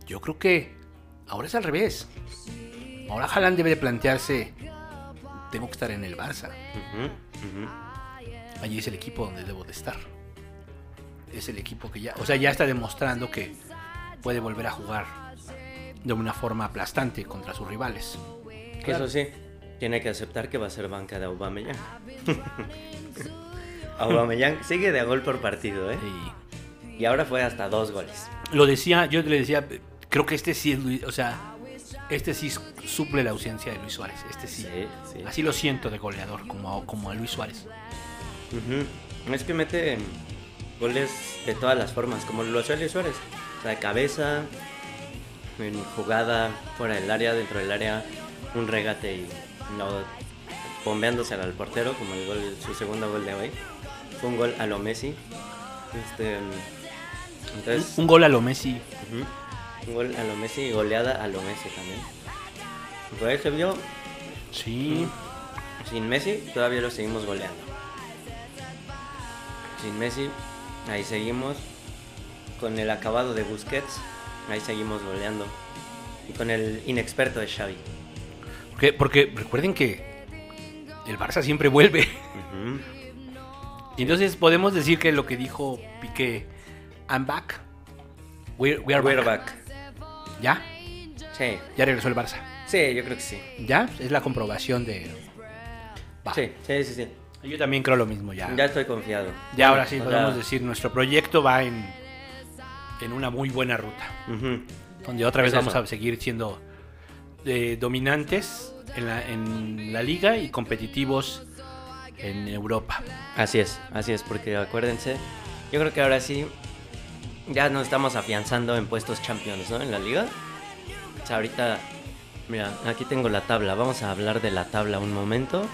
yo creo que ahora es al revés. Ahora Haaland debe de plantearse, tengo que estar en el Barça. Allí es el equipo donde debo de estar. Es el equipo que ya, o sea, ya está demostrando que puede volver a jugar de una forma aplastante contra sus rivales. Que Eso sí, tiene que aceptar que va a ser banca de Aubameyang. Aubameyang sigue de gol por partido, ¿eh? Y Y ahora fue hasta dos goles. lo decía, yo le decía, creo que este sí es Luis, o sea, este sí suple la ausencia de Luis Suárez. Este sí. Sí, sí. Así lo siento de goleador, como a, como a Luis Suárez. Es que mete goles de todas las formas, como lo hace Luis Suárez. O sea, de cabeza, en jugada, fuera del área, dentro del área, un regate y no bombeándose al portero, como el gol, su segundo gol de hoy. Fue un gol a lo Messi. Este, Un, entonces, un gol a lo Messi. Gol a lo Messi y goleada a lo Messi también. Por se vio, Sí. sin Messi todavía lo seguimos goleando. Sin Messi, ahí seguimos. con el acabado de Busquets, ahí seguimos goleando. Y con el inexperto de Xavi. Porque, porque recuerden que el Barça siempre vuelve. Y entonces podemos decir que lo que dijo Piqué, I'm back. We're, we are We're back. back. ¿Ya? Sí, Ya regresó el Barça. sí, yo creo que sí. ¿Ya? Es la comprobación de... Va. Sí, sí, sí, sí. Yo también creo lo mismo, ya. Ya estoy confiado. Ya ahora sí O sea, podemos decir, nuestro proyecto va en, en una muy buena ruta. Donde otra vez Es vamos eso. a seguir siendo eh, dominantes en la, en la liga y competitivos en Europa. Así es, así es, porque acuérdense, yo creo que ahora sí ya nos estamos afianzando en puestos champions, ¿no? En la liga. O sea, ahorita, mira, aquí tengo la tabla, vamos a hablar de la tabla un momento.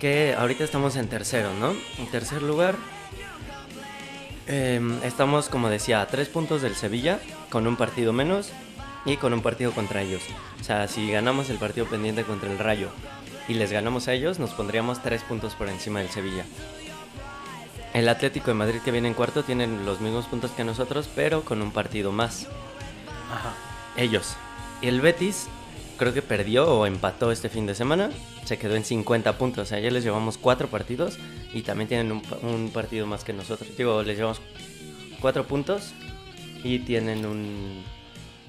Que ahorita estamos en tercero, ¿no? En tercer lugar. em, estamos, como decía, a tres puntos del Sevilla, con un partido menos y con un partido contra ellos. O sea, si ganamos el partido pendiente contra el Rayo y les ganamos a ellos, nos pondríamos tres puntos por encima del Sevilla. El Atlético de Madrid que viene en cuarto tienen los mismos puntos que nosotros, pero con un partido más. Ajá. Ellos. Y el Betis creo que perdió o empató este fin de semana. Se quedó en 50 puntos. O sea, ya les llevamos cuatro partidos y también tienen un partido más que nosotros. Digo, les llevamos cuatro puntos y tienen un,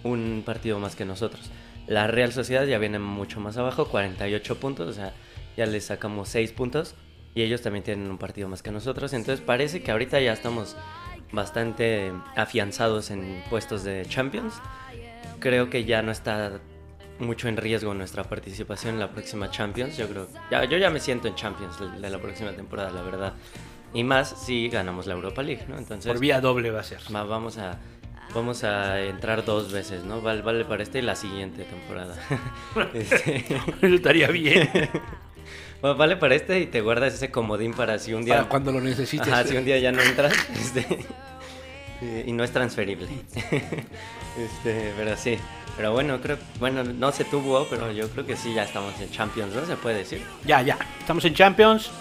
un partido más que nosotros. La Real Sociedad ya viene mucho más abajo, 48 puntos. O sea, ya les sacamos 6 puntos. Y ellos también tienen un partido más que nosotros. Entonces parece que ahorita ya estamos bastante afianzados en puestos de Champions. Creo que ya no está mucho en riesgo nuestra participación en la próxima Champions. Yo creo, ya, yo ya me siento en Champions de- la próxima temporada, la verdad. Y más si ganamos la Europa League, ¿no? Entonces Por vía doble va a ser. va- vamos a vamos a entrar dos veces, ¿no? Vale, vale para esta y la siguiente temporada. Este, Eso estaría bien. va- vale para este y te guardas ese comodín para si un día Para cuando lo necesites. Ajá, si un día ya no entras este, y no es transferible. este, pero sí. Pero bueno, creo, bueno, no se tuvo, pero yo creo que sí ya estamos en Champions, ¿no? Se puede decir. Ya, ya. Estamos en Champions.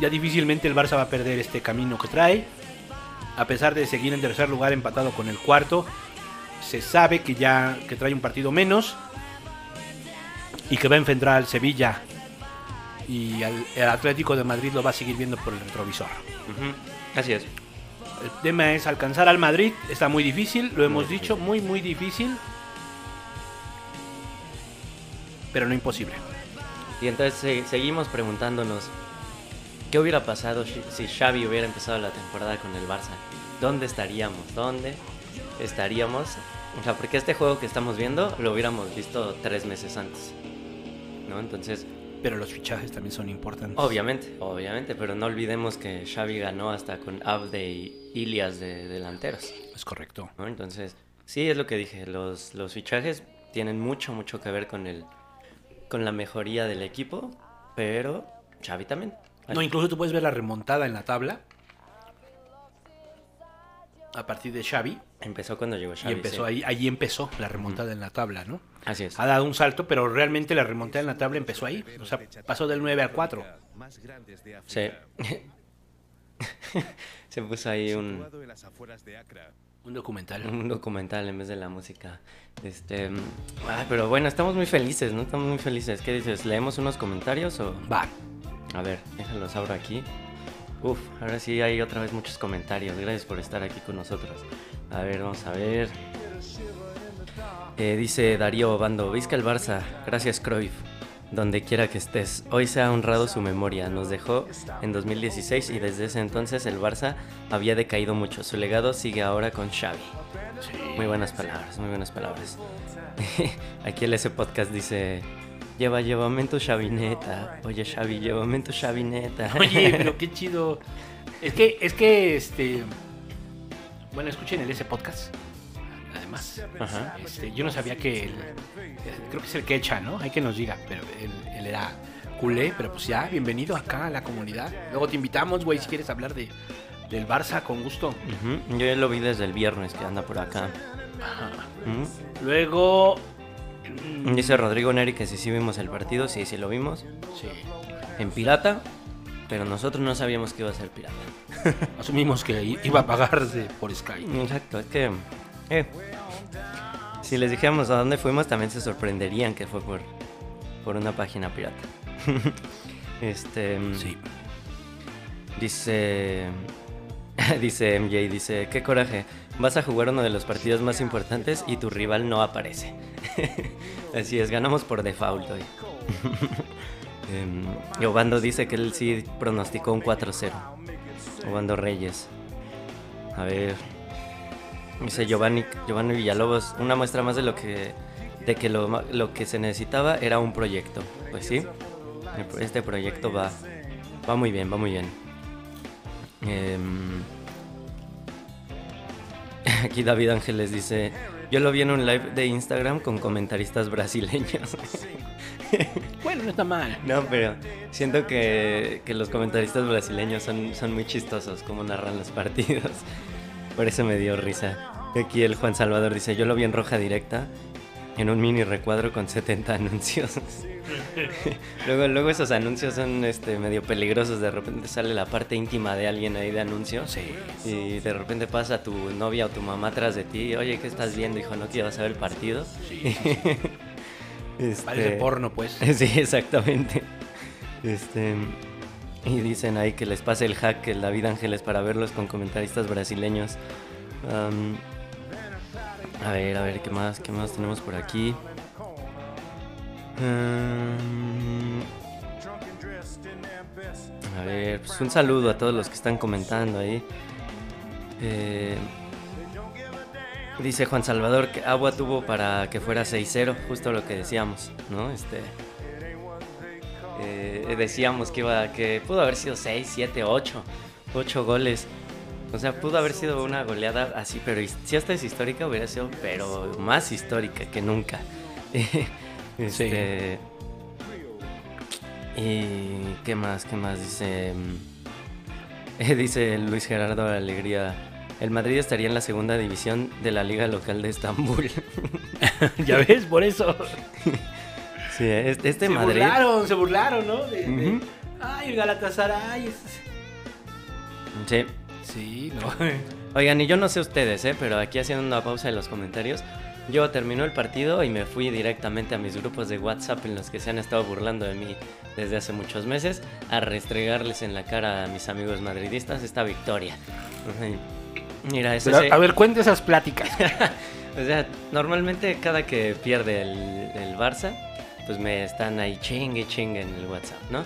Ya difícilmente el Barça va a perder este camino que trae. A pesar de seguir en tercer lugar empatado con el cuarto, se sabe que ya que trae un partido menos y que va a enfrentar al Sevilla y al, el Atlético de Madrid lo va a seguir viendo por el retrovisor. Así es. El tema es alcanzar al Madrid, está muy difícil, lo hemos Muy dicho, muy muy difícil, pero no imposible. Y entonces se- seguimos preguntándonos, ¿qué hubiera pasado si- si Xavi hubiera empezado la temporada con el Barça? ¿Dónde estaríamos? ¿Dónde estaríamos? O sea, porque este juego que estamos viendo lo hubiéramos visto tres meses antes. ¿No? Entonces, Pero los fichajes también son importantes. Obviamente, obviamente, pero no olvidemos que Xavi ganó hasta con Abde y Ilias de delanteros, Es correcto. ¿no? Entonces, sí es lo que dije, los, los fichajes tienen mucho, mucho que ver con el con la mejoría del equipo, pero Xavi también. No, incluso tú puedes ver la remontada en la tabla. A partir de Xavi. Empezó cuando llegó Xavi. y empezó sí. ahí, ahí empezó la remontada en la tabla, ¿no? Así es. Ha dado un salto, pero realmente la remontada en la tabla empezó ahí. O sea, pasó del 9 al 4. Sí. Se puso ahí un, Un documental. un documental en vez de la música. Este, ah, pero bueno, estamos muy felices, ¿no? Estamos muy felices. ¿Qué dices? ¿Leemos unos comentarios o...? Va. A ver, déjalos abro aquí. Uf, ahora sí hay otra vez muchos comentarios. Gracias por estar aquí con nosotros. A ver, vamos a ver. Eh, dice Darío Bando, Vizca el Barça, gracias Cruyff. Donde quiera que estés, hoy se ha honrado su memoria. Nos dejó en 2016 y desde ese entonces el Barça había decaído mucho. Su legado sigue ahora con Xavi. Muy buenas palabras, muy buenas palabras. Aquí el ese podcast dice, lleva, llévame en tu chavineta. Oye Xavi, llévame en tu chavineta. Oye, pero qué chido. Es que, es que, este. Bueno, escuchen el ese podcast. Además, Ajá. este, yo no sabía que él. Creo que es el que echa, ¿no? Hay que nos diga, pero él, él era culé, pero pues ya, bienvenido acá a la comunidad. Luego te invitamos, güey, si quieres hablar de, del Barça, con gusto. Yo ya lo vi desde el viernes que anda por acá. Luego. Mm, Dice Rodrigo Neri que si sí vimos el partido, sí, sí lo vimos. Sí. En Pirata. pero nosotros no sabíamos que iba a ser pirata. Asumimos que iba a pagarse por Sky. Exacto, es que eh, si les dijéramos a dónde fuimos también se sorprenderían que fue por, por una página pirata. este Sí. dice dice MJ, dice, qué coraje, vas a jugar uno de los partidos más importantes y tu rival no aparece. Así es, ganamos por default hoy. Y Obando dice que él sí pronosticó un 4-0. Obando Reyes. A ver. Dice Giovanni, Giovanni Villalobos, una muestra más de lo que de que lo, lo que se necesitaba era un proyecto. Pues sí, este proyecto va, va muy bien, va muy bien. Em, aquí David Ángeles dice, yo lo vi en un live de Instagram con comentaristas brasileños. Bueno, no está mal. No, pero siento que, que los comentaristas brasileños son, son muy chistosos como narran los partidos. Por eso me dio risa. Aquí el Juan Salvador dice, yo lo vi en roja directa, en un mini recuadro con 70 anuncios. luego, luego esos anuncios son este, medio peligrosos, de repente sale la parte íntima de alguien ahí de anuncios. Sí. Y de repente pasa tu novia o tu mamá atrás de ti, oye, ¿qué estás viendo? Hijo, ¿no quieres saber el partido? Sí. Este, Parece porno, pues. Sí, exactamente. Este, y dicen ahí que les pase el hack el David Ángeles para verlos con comentaristas brasileños. A ver, a ver, ¿qué más? ¿Qué más tenemos por aquí? Am, a ver, pues un saludo a todos los que están comentando ahí. Eh, Dice Juan Salvador que Agua tuvo para que fuera 6-0, justo lo que decíamos, ¿no? Este eh, decíamos que iba que pudo haber sido 6, 7, 8, 8 goles. O sea, pudo haber sido una goleada así, pero si esta es histórica hubiera sido pero más histórica que nunca. este y qué más, qué más dice mm, dice Luis Gerardo Alegría el Madrid estaría en la segunda división de la liga local de Estambul. ya ves, por eso. sí, este, este se Madrid. burlaron, se burlaron, ¿no? De, de-. Ay, el Galatasaray. Sí. Sí, no. Oigan, y yo no sé ustedes, ¿eh? pero aquí haciendo una pausa en los comentarios, yo terminó el partido y me fui directamente a mis grupos de WhatsApp en los que se han estado burlando de mí desde hace muchos meses a restregarles en la cara a mis amigos madridistas esta victoria. Mira, eso Pero, a ver, cuenta esas pláticas. O sea, normalmente cada que pierde el, el Barça, pues me están ahí chingue chingue en el WhatsApp, ¿no?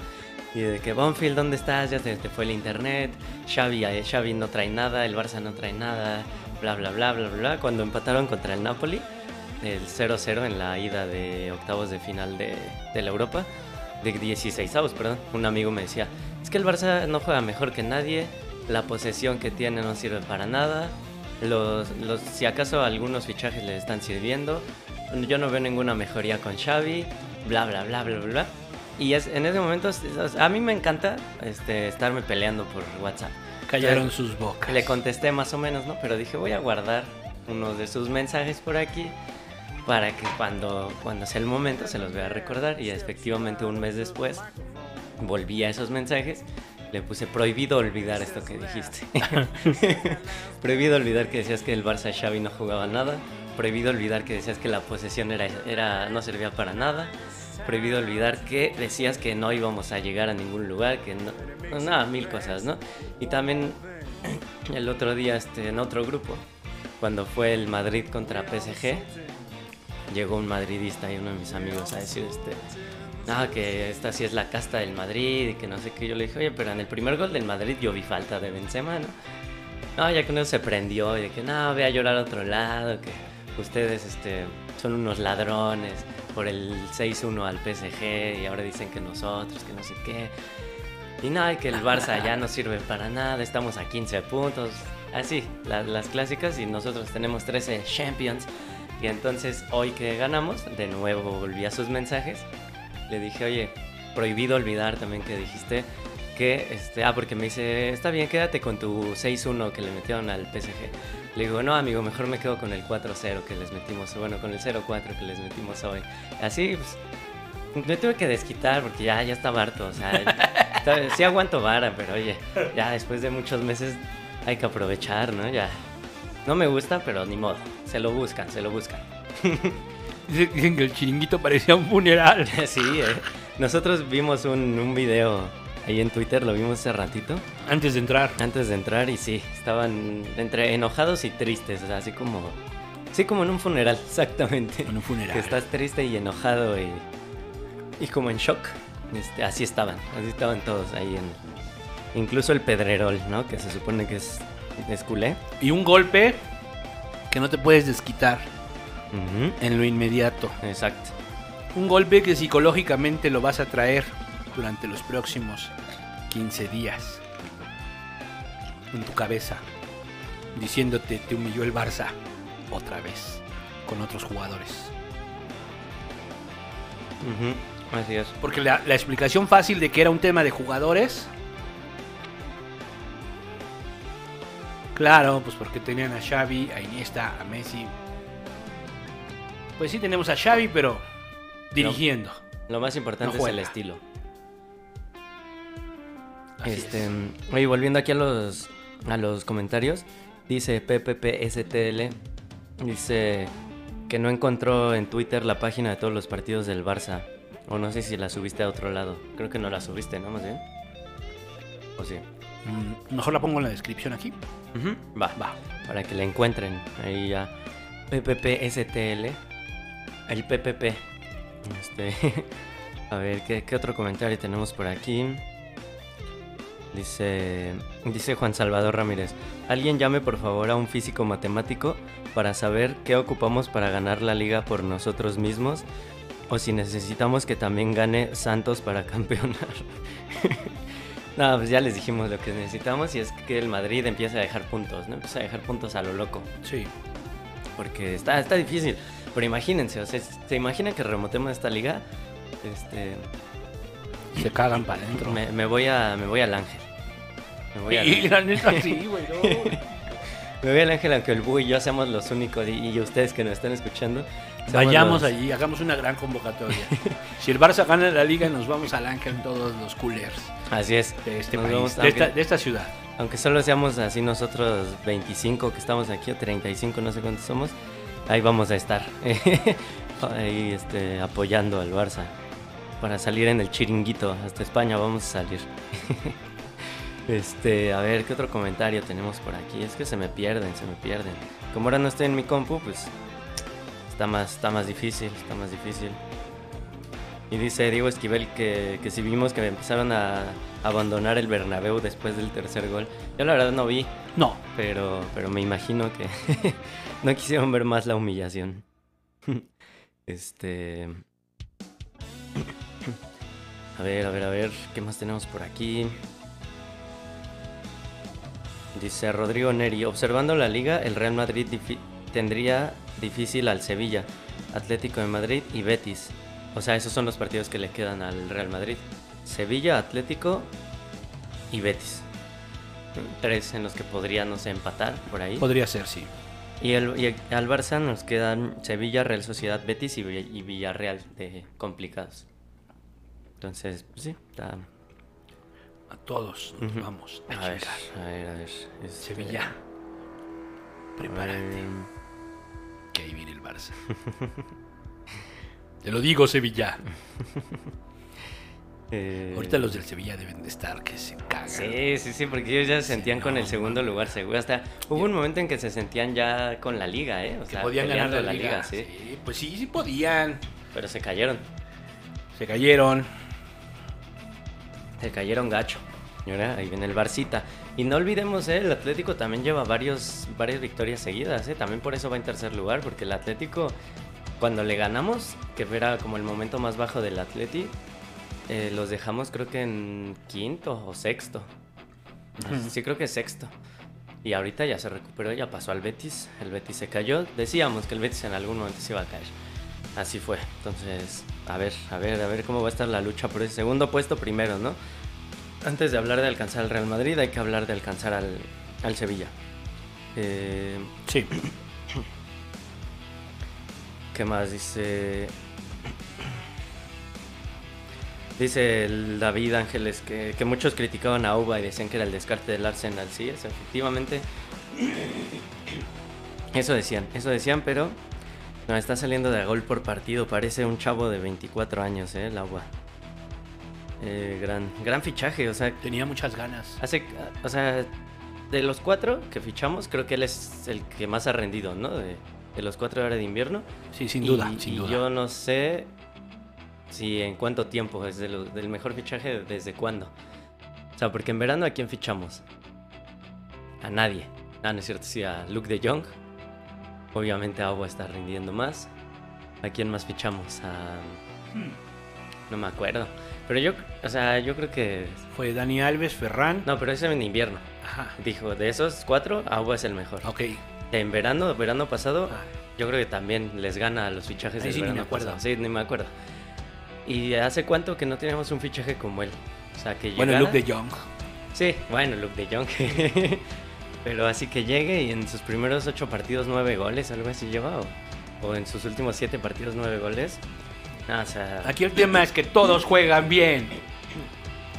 Y de que Bonfield, ¿dónde estás? Ya se te fue el internet. Xavi, eh, Xavi no trae nada, el Barça no trae nada, bla bla bla bla bla. Cuando empataron contra el Napoli, el 0-0 en la ida de octavos de final de, de la Europa, de 16 avos, perdón. Un amigo me decía, es que el Barça no juega mejor que nadie, la posesión que tiene no sirve para nada, los, los, si acaso algunos fichajes le están sirviendo, yo no veo ninguna mejoría con Xavi, bla bla bla bla bla. Y es, en ese momento, a mí me encanta este, estarme peleando por WhatsApp. Callaron sus bocas. Le contesté más o menos, ¿no? Pero dije, voy a guardar uno de sus mensajes por aquí para que cuando, cuando sea el momento se los voy a recordar. Y efectivamente un mes después volví a esos mensajes. Le puse prohibido olvidar esto que dijiste. prohibido olvidar que decías que el Barça Xavi no jugaba nada. Prohibido olvidar que decías que la posesión era, era, no servía para nada. Prohibido olvidar que decías que no íbamos a llegar a ningún lugar, que no, no, nada, mil cosas, ¿no? Y también el otro día este, en otro grupo, cuando fue el Madrid contra PSG, llegó un madridista y uno de mis amigos a decir, este, que esta sí es la casta del Madrid y que no sé qué. Yo le dije, oye, pero en el primer gol del Madrid yo vi falta de Benzema, ¿no? No, ya que uno se prendió y de que no, ve a llorar a otro lado, que ustedes este, son unos ladrones por el 6-1 al PSG y ahora dicen que nosotros, que no sé qué. Y nada, que el Barça ya no sirve para nada, estamos a 15 puntos. Así, la- las clásicas y nosotros tenemos 13 Champions. Y entonces hoy que ganamos, de nuevo volví a sus mensajes. Le dije, oye, prohibido olvidar también que dijiste que, este, ah, porque me dice, está bien, quédate con tu 6-1 que le metieron al PSG. Le digo, no, amigo, mejor me quedo con el 4-0 que les metimos, bueno, con el 0-4 que les metimos hoy. Así, pues, me tuve que desquitar porque ya, ya estaba harto, o sea, Sí aguanto vara, pero oye, ya después de muchos meses hay que aprovechar, ¿no? Ya. No me gusta, pero ni modo. Se lo buscan, se lo buscan. Dicen dicen que el chiringuito parecía un funeral. Sí, eh. Nosotros vimos un, un video ahí en Twitter, lo vimos hace ratito, Antes de entrar. antes de entrar, y sí, estaban entre enojados y tristes, o sea, así como. Sí, como en un funeral, exactamente. En un funeral. Que estás triste y enojado y. Y como en shock. Este, así estaban, así estaban todos ahí en. Incluso el Pedrerol, ¿no? Que se supone que es, es culé. Y un golpe que no te puedes desquitar Ujú, en lo inmediato. Exacto. Un golpe que psicológicamente lo vas a traer durante los próximos 15 días. En tu cabeza. Diciéndote, te humilló el Barça otra vez. Con otros jugadores. Así es. Porque la, la explicación fácil de que era un tema de jugadores. Claro, pues porque tenían a Xavi, a Iniesta, a Messi. Pues sí tenemos a Xavi, pero dirigiendo. Lo más importante No es el estilo. Así Este, es. oye, volviendo aquí a los a los comentarios, dice PPPSTL dice que no encontró en Twitter la página de todos los partidos del Barça. O no sé si la subiste a otro lado. Creo que no la subiste, ¿no? Más bien. ¿O sí? Mm, Mejor la pongo en la descripción aquí. Va, va. Para que la encuentren. Ahí ya. PPPSTL. El PPP. Este. A ver, ¿qué, qué otro comentario tenemos por aquí? Dice. Dice Juan Salvador Ramírez. Alguien llame por favor a un físico matemático para saber qué ocupamos para ganar la liga por nosotros mismos. O si necesitamos que también gane Santos para campeonar. No, pues ya les dijimos lo que necesitamos y es que el Madrid empiece a dejar puntos, ¿no? Empieza a dejar puntos a lo loco. Sí. Porque está, está difícil. Pero imagínense, o sea, ¿se imaginan que remontemos esta liga? Este. Se cagan para adentro. Me, me voy a. me voy al ángel. Me voy al Y ángel. la neta sí, güey. no. Me voy al ángel aunque el Bú y yo seamos los únicos y, y ustedes que nos están escuchando. Vayamos los- allí, hagamos una gran convocatoria. si el Barça gana la liga, nos vamos al Ángel todos los coolers Así es. de este país, vamos, de, aunque- esta, de esta ciudad. Aunque solo seamos así nosotros 25 que estamos aquí, o 35, no sé cuántos somos, ahí vamos a estar. ahí este, apoyando al Barça. Para salir en el chiringuito. Hasta España vamos a salir. Este, a ver, ¿qué otro comentario tenemos por aquí? Es que se me pierden, se me pierden. Como ahora no estoy en mi compu, pues está más, está más difícil, está más difícil. Y dice Diego Esquivel que, que si vimos que empezaron a abandonar el Bernabéu después del tercer gol. Yo la verdad no vi, No, pero, pero me imagino que no quisieron ver más la humillación. Este... A ver, a ver, a ver, ¿qué más tenemos por aquí? Dice Rodrigo Neri, observando la liga, el Real Madrid difi- tendría difícil al Sevilla, Atlético de Madrid y Betis. O sea, esos son los partidos que le quedan al Real Madrid. Sevilla, Atlético y Betis. Tres en los que podría, no sé, empatar por ahí. podría ser, sí. Y, el, y al Barça nos quedan Sevilla, Real Sociedad, Betis y Villarreal de complicados. Entonces, pues sí, está... A todos nos vamos a, A ver, a ver, a ver. este, Sevilla, prepárate, que ahí viene el Barça. Te lo digo, Sevilla. eh, Ahorita los del Sevilla deben de estar que se cagan. Sí, sí, sí, porque ellos ya se sentían Sí, con no, el segundo lugar seguro. Hasta hubo un momento en que se sentían ya con la liga, ¿eh? O Que sea, podían ganar peleando la, liga. sí. sí. Pues sí, sí podían. Pero se cayeron. Se cayeron. Se cayeron gacho. Ahí viene el Barcita. Y no olvidemos, ¿eh? el Atlético también lleva varios, varias victorias seguidas. ¿eh? También por eso va en tercer lugar, porque el Atlético, cuando le ganamos, que era como el momento más bajo del Atleti, eh, los dejamos creo que en quinto o sexto. Sí, creo que sexto. Y ahorita ya se recuperó, ya pasó al Betis. El Betis se cayó. Decíamos que el Betis en algún momento se iba a caer. Así fue. Entonces, a ver, a ver, a ver cómo va a estar la lucha por ese segundo puesto primero, ¿no? Antes de hablar de alcanzar al Real Madrid, hay que hablar de alcanzar al, al Sevilla. Eh, Sí. ¿Qué más dice? Dice el David Ángeles que, que muchos criticaban a Uba y decían que era el descarte del Arsenal. Sí, es efectivamente. Eso decían, eso decían, pero no, está saliendo de gol por partido. Parece un chavo de 24 años, ¿eh? El agua. Eh, gran, gran fichaje, o sea, Tenía muchas ganas. hace, o sea, de los cuatro que fichamos, creo que él es el que más ha rendido, ¿no? De, de los cuatro ahora de invierno. Sí, sin duda, y sin duda. yo no sé si en cuánto tiempo es de lo- del mejor fichaje, desde cuándo. O sea, porque en verano a quién fichamos? A nadie. Ah, no es cierto, sí, a Luke de Jong. Obviamente Agua está rindiendo más. ¿A quién más fichamos? A... No me acuerdo. Pero yo, o sea, yo creo que... Fue Dani Alves, Ferran. No, pero ese en invierno. Ajá. Dijo, de esos cuatro, Agua es el mejor. Ok. En verano, verano pasado, Ah. yo creo que también les gana a los fichajes Ahí del sí ni me acuerdo. pasado. Sí, ni me acuerdo. ¿Y hace cuánto que no teníamos un fichaje como él? O sea, que Bueno, Luke de Jong. Sí, bueno, Luke de Jong. Pero así que llegue y en sus primeros ocho partidos nueve goles, algo así lleva. O, o en sus últimos siete partidos nueve goles. O sea, Aquí el tema es que todos juegan bien.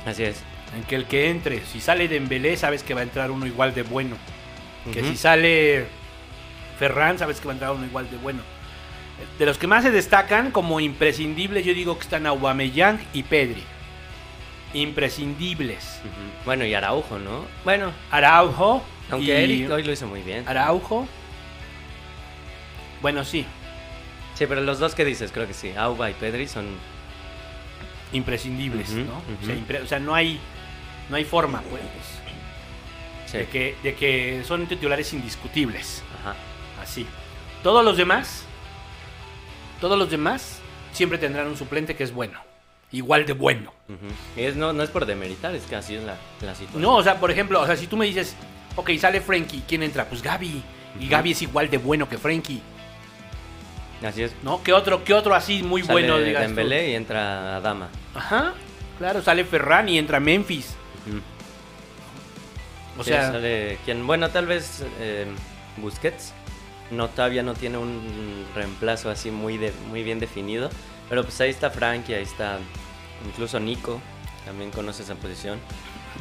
así es. En que el que entre, si sale Dembélé, sabes que va a entrar uno igual de bueno. Que si sale Ferran, sabes que va a entrar uno igual de bueno. De los que más se destacan como imprescindibles, yo digo que están Aubameyang y Pedri. Imprescindibles. Bueno, y Araujo, ¿no? Bueno, Araujo. aunque y- Eric hoy lo hizo muy bien. Araujo. Bueno, sí, Sí, pero los dos que dices, creo que sí. Auba y Pedri son. imprescindibles, ¿no? O, sea, ujú. impre- o sea, no hay, no hay forma, pues, Sí. de, que, de que son titulares indiscutibles. Ajá. Así. Todos los demás, todos los demás siempre tendrán un suplente que es bueno. Igual de bueno. Y es, no, no es por demeritar, es que así es la, la situación. No, o sea, por ejemplo, o sea, si tú me dices, ok, sale Frankie, ¿quién entra? Pues Gaby. Y. Gaby es igual de bueno que Frankie, Así es. ¿no? ¿Qué otro, qué otro así muy Sale bueno, digas tú? Dembélé y entra Adama. Ajá, claro, sale Ferran y entra Memphis. Ujú. O Sí, sea, sale quien, bueno, tal vez eh, Busquets. No, todavía no tiene un reemplazo así muy, de, muy bien definido. Pero pues ahí está Frankie, ahí está incluso Nico. También conoce esa posición.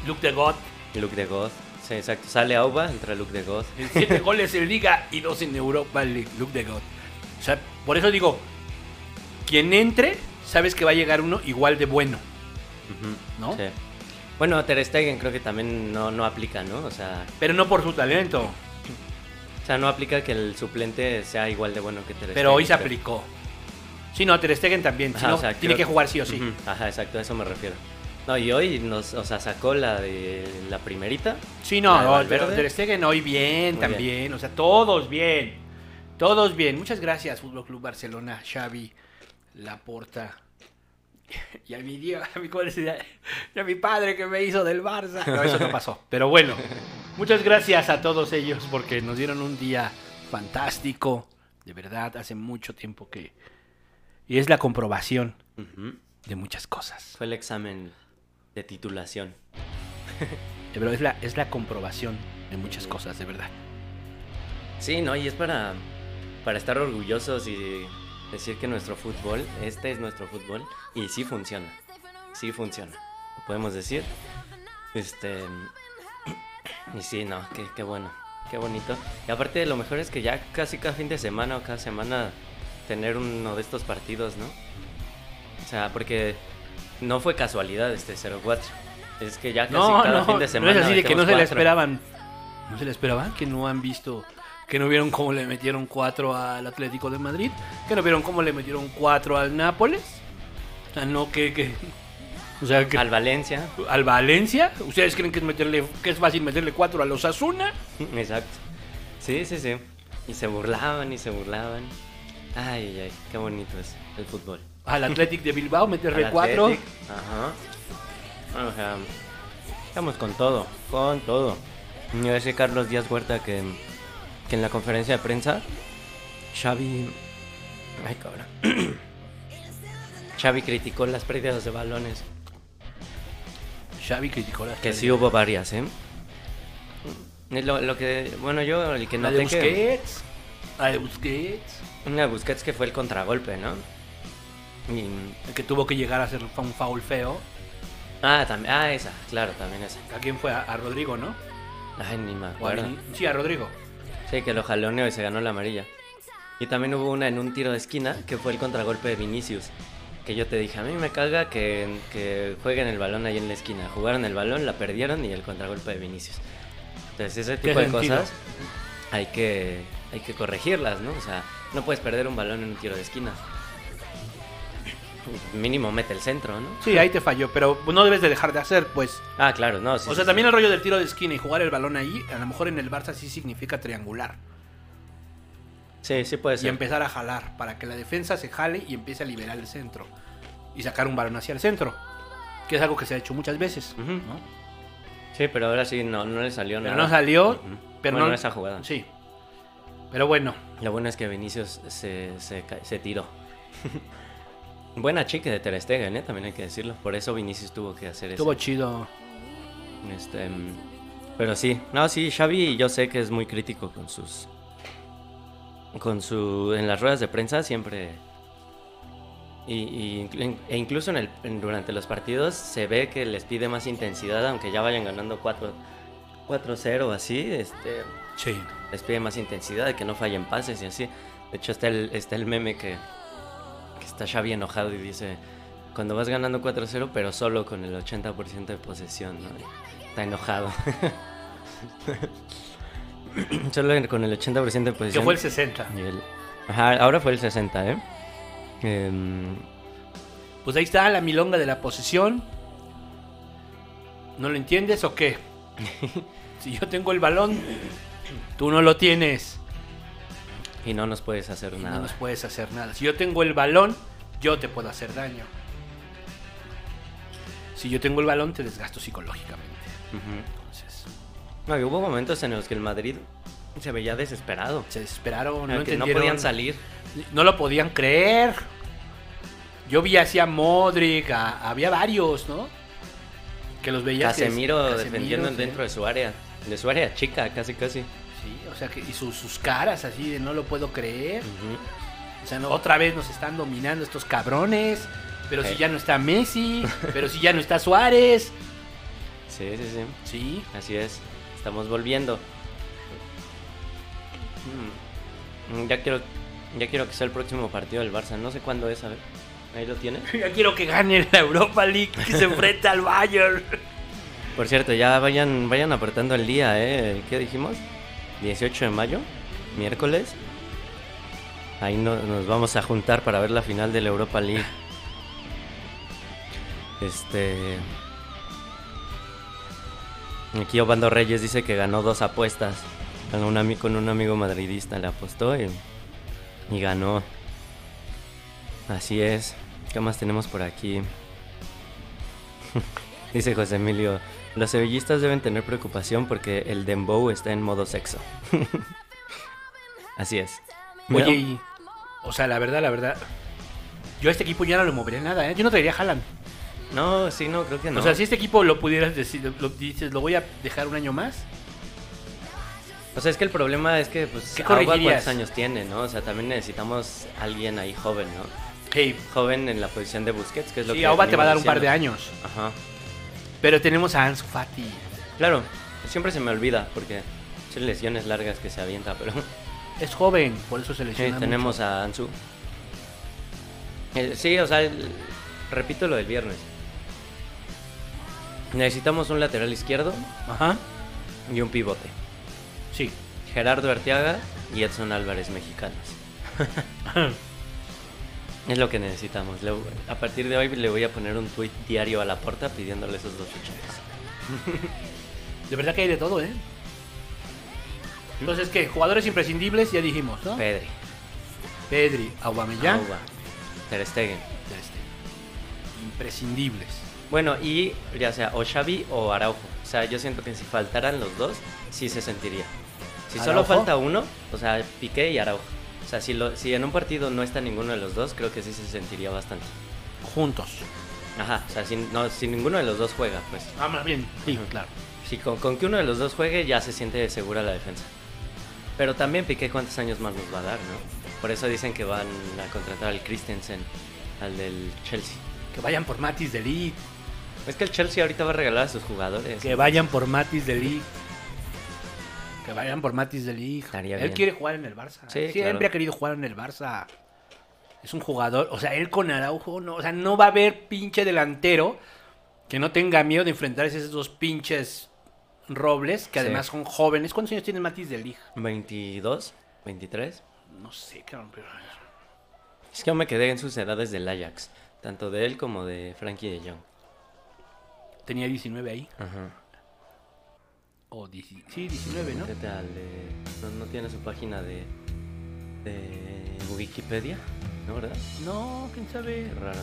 Luke de God. Luke de God. Sí, exacto. Sale Auba, entra Luke de God. Siete goles en Liga y dos en Europa League. Luke de God. O sea, por eso digo, quien entre, sabes que va a llegar uno igual de bueno. ¿no? Sí. Bueno, Ter Stegen creo que también no, no aplica, ¿no? O sea, Pero no por su talento. o sea, no aplica que el suplente sea igual de bueno que Ter Stegen. Pero hoy se aplicó. Sí, no, Ter Stegen también. Si Ajá, no, o sea, tiene que jugar sí o sí. Ajá, exacto, a eso me refiero. No, y hoy nos, o sea, sacó la de la primerita. Sí, no, no, Ter Stegen hoy bien Muy también. O sea, todos bien. Todos bien. Muchas gracias, Fútbol Club Barcelona, Xavi, Laporta. Y a mi Diego, a mi. Y a mi padre que me hizo del Barça. No, eso no pasó. Pero bueno, muchas gracias a todos ellos porque nos dieron un día fantástico. De verdad, hace mucho tiempo que... Y es la comprobación de muchas cosas. Fue el examen de titulación. Verdad, es la, es la comprobación de muchas cosas, de verdad. Sí, no, y es para, para estar orgullosos y decir que nuestro fútbol, este es nuestro fútbol, y sí funciona. Sí funciona. Lo podemos decir. Este. Y sí, no, qué, qué bueno. Qué bonito. Y aparte, lo mejor es que ya casi cada fin de semana o cada semana tener uno de estos partidos, ¿no? O sea, porque no fue casualidad este 0-4. Es que ya casi No, cada no, fin de no semana. es así de que no se cuatro. esperaban. No se la esperaban, que no han visto, que no vieron cómo le metieron cuatro al Atlético de Madrid, que no vieron cómo le metieron cuatro al Nápoles. O sea, no que, que o sea, que Al al, Valencia. Valencia. ¿Ustedes creen que es meterle que es fácil meterle cuatro a los Asuna? Exacto. Sí, sí, sí. Y se burlaban y se burlaban. Ay, ay, ay, qué bonito es el fútbol. Al Atlético de Bilbao cuatro. Athletic, Ajá. O sea, estamos con todo, con todo. Yo decía Carlos Díaz Huerta que, que en la conferencia de prensa, Xavi... Ay, cabrón. Xavi criticó las pérdidas de balones. Xavi criticó la Que sí hubo varias, ¿eh? Lo, lo que, bueno, yo el que noté que... La de Busquets. Una de Busquets que fue el contragolpe, ¿no? Y- El que tuvo que llegar a hacer un foul feo. ah, también, ah, esa, claro, también esa. ¿A quién fue? A, a Rodrigo, ¿no? Ay, ni me a acuerdo. Sí, a Rodrigo. Sí, que lo jaloneó y se ganó la amarilla. Y también hubo una en un tiro de esquina que fue el contragolpe de Vinicius. Que yo te dije, a mí me caga que, que jueguen el balón ahí en la esquina. Jugaron el balón, la perdieron y el contragolpe de Vinicius. Entonces ese ¿Qué tipo de sentido? cosas hay que, hay que corregirlas, ¿no? O sea, no puedes perder un balón en un tiro de esquina. Mínimo mete el centro, ¿no? Sí, ahí te falló, pero no debes de dejar de hacer, pues. Ah, claro, no. sí, o sea, sí. también el rollo del tiro de esquina y jugar el balón ahí, a lo mejor en el Barça sí significa triangular. Sí, sí puede Y ser. empezar a jalar, para que la defensa se jale y empiece a liberar el centro. Y sacar un balón hacia el centro. Que es algo que se ha hecho muchas veces. ¿no? Sí, pero ahora sí no, no le salió Pero nada. no salió. Pero Bueno, no esa jugada. Sí. Pero bueno, Lo bueno es que Vinicius se, se, se tiró. Buena chica de Ter Stegen, ¿eh? también hay que decirlo. Por eso Vinicius tuvo que hacer eso. estuvo chido. Este, mm, pero sí, no, sí, Xavi yo sé que es muy crítico con sus... Con su... En las ruedas de prensa siempre... Y, y e incluso en el, en- durante los partidos se ve que les pide más intensidad, aunque ya vayan ganando 4 4-0 así, este, Sí. les pide más intensidad, que no fallen pases y así. De hecho, está el, está el meme que, que está Xavi enojado y dice, cuando vas ganando 4-0, pero solo con el 80% de posesión, ¿no? Está enojado. solo con el 80% de Que posesión. fue el 60. Y el- Ajá, ahora fue el 60, ¿eh? Em, Pues ahí está la milonga de la posesión. ¿No lo entiendes o qué? si yo tengo el balón, tú no lo tienes. y no nos puedes hacer y nada. No nos puedes hacer nada. Si yo tengo el balón, yo te puedo hacer daño. Si yo tengo el balón, te desgasto psicológicamente. Entonces, No, hubo momentos en los que el Madrid se veía desesperado. se desesperaron, no que no podían salir. No lo podían creer. Yo vi así a Modric, a- había varios, ¿no? Que los veías. que- Casemiro Casemiro, defendiendo sí. dentro de su área. De su área chica, casi, casi. Sí, o sea, que, y sus, sus caras así de no lo puedo creer. O sea, no, otra vez nos están dominando estos cabrones. Pero si ya no está Messi, pero si ya no está Suárez. Sí, sí, sí. Sí, Así es. Estamos volviendo. Mm, Ya quiero, ya quiero que sea el próximo partido del Barça. No sé cuándo es, a ver. Ahí lo tiene. ya quiero que gane la Europa League, que se enfrenta al Bayern. Por cierto, ya vayan, vayan apretando el día, ¿eh? ¿Qué dijimos? 18 de mayo, miércoles. Ahí no- nos vamos a juntar para ver la final de la Europa League. Este. Aquí Obando Reyes dice que ganó dos apuestas. Con un, ami- con un amigo madridista le apostó y, y ganó. Así es. ¿Qué más tenemos por aquí? Dice José Emilio, los sevillistas deben tener preocupación porque el Dembow está en modo sexo. Así es. Oye, y- o sea, la verdad, la verdad. Yo a este equipo ya no lo movería nada, ¿eh? Yo no traería a Haaland. No, sí, no, creo que no. O sea, si este equipo lo pudieras decir, lo dices, lo voy a dejar un año más. O sea, es que el problema es que, pues, ¿Qué Agua cuántos años tiene, ¿no? O sea, también necesitamos alguien ahí joven, ¿no? Hey, Joven en la posición de Busquets, que es lo sí, que Auba te va a dar un par de años. Ajá. Pero tenemos a Ansu Fati. Claro, siempre se me olvida porque son lesiones largas que se avienta, pero Es joven, por eso se sí, lesiona tenemos mucho. a Ansu. Eh, sí, o sea, el- repito lo del viernes. Necesitamos un lateral izquierdo Ajá. y un pivote. Sí. Gerardo Arteaga y Edson Álvarez mexicanos. es lo que necesitamos. Le- a partir de hoy le voy a poner un tweet diario a la puerta pidiéndole esos dos fichajes. De verdad que hay de todo, ¿eh? Entonces, ¿qué? Jugadores imprescindibles, ya dijimos, ¿no? Pedri, Pedri, Aubameyang, Auba, Ter Stegen. Ter Stegen. Imprescindibles. Bueno, y ya sea o Xavi o Araujo. O sea, yo siento que si faltaran los dos, sí se sentiría. Si solo falta uno, o sea, Piqué y Araujo. O sea, si, lo, si en un partido no está ninguno de los dos, creo que sí se sentiría bastante. Juntos. Ajá, o sea, si, no, si ninguno de los dos juega, pues. Ah, más bien. Sí, claro. Si con, con que uno de los dos juegue, ya se siente segura la defensa. Pero también Piqué cuántos años más nos va a dar, ¿no? Por eso dicen que van a contratar al Christensen. al del Chelsea. Que vayan por Matis de Ligt. Es que el Chelsea ahorita va a regalar a sus jugadores. Que vayan por Matis de Ligt. Que vayan por Matis de. Estaría Él bien. quiere jugar en el Barça. Sí, Siempre claro. ha querido jugar en el Barça. Es un jugador. O sea, él con Araujo, no, o sea, no va a haber pinche delantero que no tenga miedo de enfrentarse a esos dos pinches robles, que Sí. además son jóvenes. ¿Cuántos años tiene Matis de Ligt? 22, 23. No sé, cabrón, pero. Es que yo me quedé en sus edades del Ajax. Tanto de él como de Frankie de Jong. Tenía 19 ahí. Ajá. O 10 sí, 19, ¿no? Métete al de- ¿No, no tiene su página de, de Wikipedia? ¿No, verdad? No, quién sabe. Qué raro.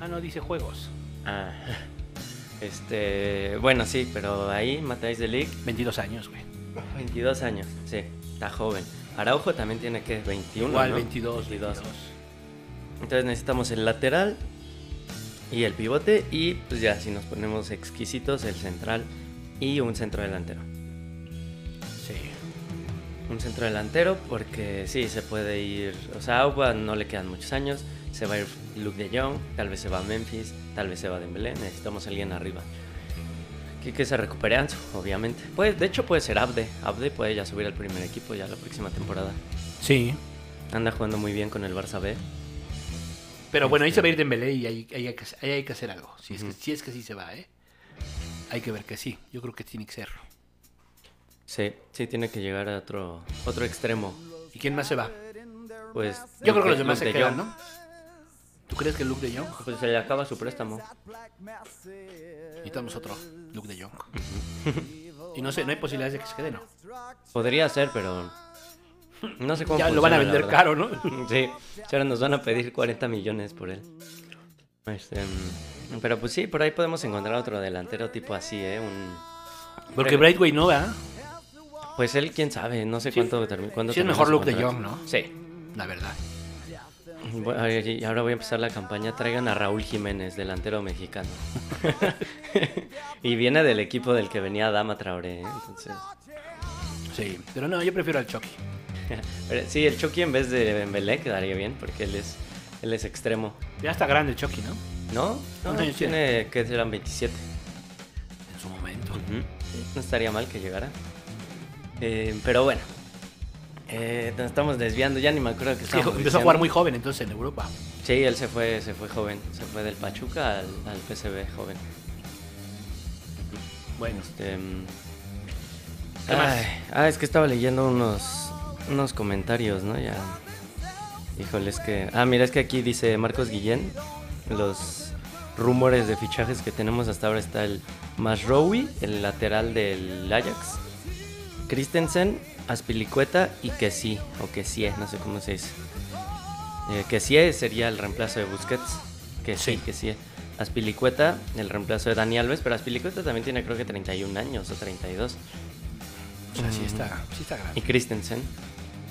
Ah, no, dice juegos. Ah. Este, bueno, sí, pero ahí Matáis de League, 22 años, güey. 22 años, sí, está joven. Araujo también tiene que 21, Igual, ¿no? 22, 22. Entonces necesitamos el lateral y el pivote y pues ya si nos ponemos exquisitos el central y un centro delantero. Sí. Un centro delantero porque sí, se puede ir, o sea, a Auba no le quedan muchos años, se va a ir Luke de Jong, tal vez se va a Memphis, tal vez se va a Dembélé, necesitamos alguien arriba. Que, que se recupere Ansu, obviamente. Puede, de hecho puede ser Abde, Abde puede ya subir al primer equipo ya la próxima temporada. Sí. Anda jugando muy bien con el Barça B. Pero bueno, ahí Este- se va a ir Dembélé y ahí, ahí hay, que, ahí hay que hacer algo. Si es, que, si es que sí se va, ¿eh? Hay que ver que sí. Yo creo que tiene que ser. Sí, sí tiene que llegar a otro, otro extremo. ¿Y quién más se va? Pues Yo creo que los demás se de quedan. ¿no? ¿Tú crees que Luke de Jong? Pues se le acaba su préstamo. Necesitamos otro. Luke de Jong. y no sé, no hay posibilidades de que se quede, ¿no? Podría ser, pero no sé cómo Ya lo van a vender caro, ¿no? Sí, ahora nos van a pedir 40 millones por él. Este, mm, pero pues sí, por ahí podemos encontrar otro delantero tipo así, ¿eh? Un, Porque Brightway no va. pues él, quién sabe, no sé cuánto termi- cuándo Sí es termina mejor Luke de. Jong, ¿no? Sí. La verdad. Bueno, y ahora voy a empezar la campaña. Traigan a Raúl Jiménez, delantero mexicano. y viene del equipo del que venía Dama Traoré, ¿eh? Entonces. Sí. Pero no, yo prefiero al Chucky. Sí, el Chucky en vez de Dembélé quedaría bien, porque él es, él es extremo. Ya está grande el Chucky, ¿no? ¿No? No, ¿Cuántos años tiene que serán 27. En su momento. No estaría mal que llegara. Eh, pero bueno. Eh, nos estamos desviando, ya ni me acuerdo que Es que estábamos empezó a jugar muy joven entonces en Europa. Sí, él se fue, se fue joven. Se fue del Pachuca al, al PSV joven. Bueno, Este, mm, ah, es que estaba leyendo unos, unos comentarios, ¿no? Ya. Híjole, es que. Ah, mira, es que aquí dice Marcos Guillén. Los rumores de fichajes que tenemos hasta ahora está el Masrowi, el lateral del Ajax. Christensen, Aspilicueta y Kessie, o Kessie, no sé cómo se dice. Eh, Kessie sería el reemplazo de Busquets. Kessie, Kessie. Aspilicueta, el reemplazo de Dani Alves, pero Aspilicueta también tiene creo que 31 años o 32. o sea, sí está, sí está Y grande. Christensen.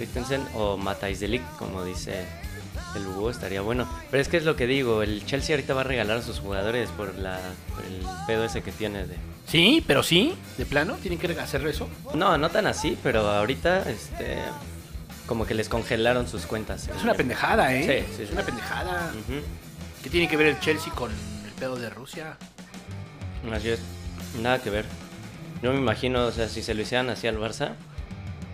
Christensen o Matthijs de Ligt, como dice el Hugo, estaría bueno. Pero es que es lo que digo, el Chelsea ahorita va a regalar a sus jugadores por, la, por el pedo ese que tiene de... Sí, pero sí, de plano, tienen que hacer eso. No, no tan así, pero ahorita este como que les congelaron sus cuentas. Es una pendejada, ¿eh? Sí, sí, es sí. una pendejada. ¿Qué tiene que ver el Chelsea con el pedo de Rusia? Así es. Nada que ver. Yo me imagino, o sea, si se lo hicieran así al Barça,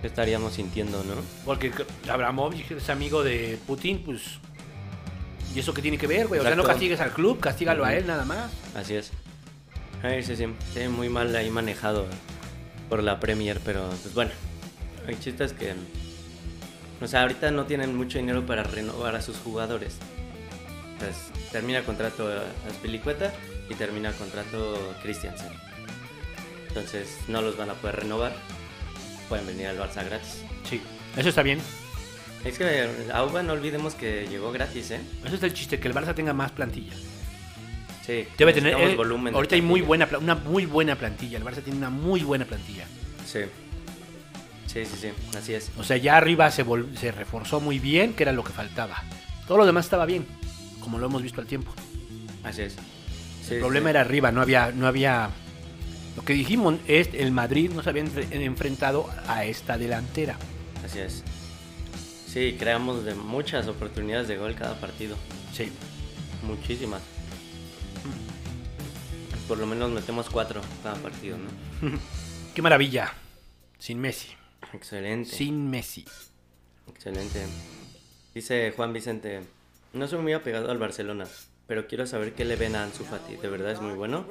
¿qué estaríamos sintiendo, no? Porque Abramovich es amigo de Putin, pues. ¿Y eso qué tiene que ver, güey? O sea, no castigues al club, castígalo a él nada más. Así es. Ay, sí, sí, sí, muy mal ahí manejado por la Premier, pero pues bueno, hay chistes que... O sea, ahorita no tienen mucho dinero para renovar a sus jugadores. Entonces, termina contrato Aspilicueta y termina contrato Christiansen. Entonces, no los van a poder renovar. Pueden venir al Barça gratis. Sí. Eso está bien. Es que Auba no olvidemos que llegó gratis, ¿eh? Eso está el chiste, que el Barça tenga más plantilla. Sí. Debe tener. eh, volumen. ahorita hay muy buena, una muy buena plantilla. El Barça tiene una muy buena plantilla. Sí. Sí, sí, sí, así es. O sea, ya arriba se, se reforzó muy bien, que era lo que faltaba. Todo lo demás estaba bien, como lo hemos visto al tiempo. Así es. Sí, el problema sí. era arriba, no había, no había. Lo que dijimos es el Madrid no se había enfre- enfrentado a esta delantera. Así es. Sí, creamos de muchas oportunidades de gol cada partido. Sí. Muchísimas. Por lo menos metemos cuatro cada partido, ¿no? Qué maravilla. Sin Messi. Excelente. Sin Messi. Excelente. Dice Juan Vicente, no soy muy apegado al Barcelona, pero quiero saber qué le ven a Ansu Fati. ¿De verdad es muy bueno?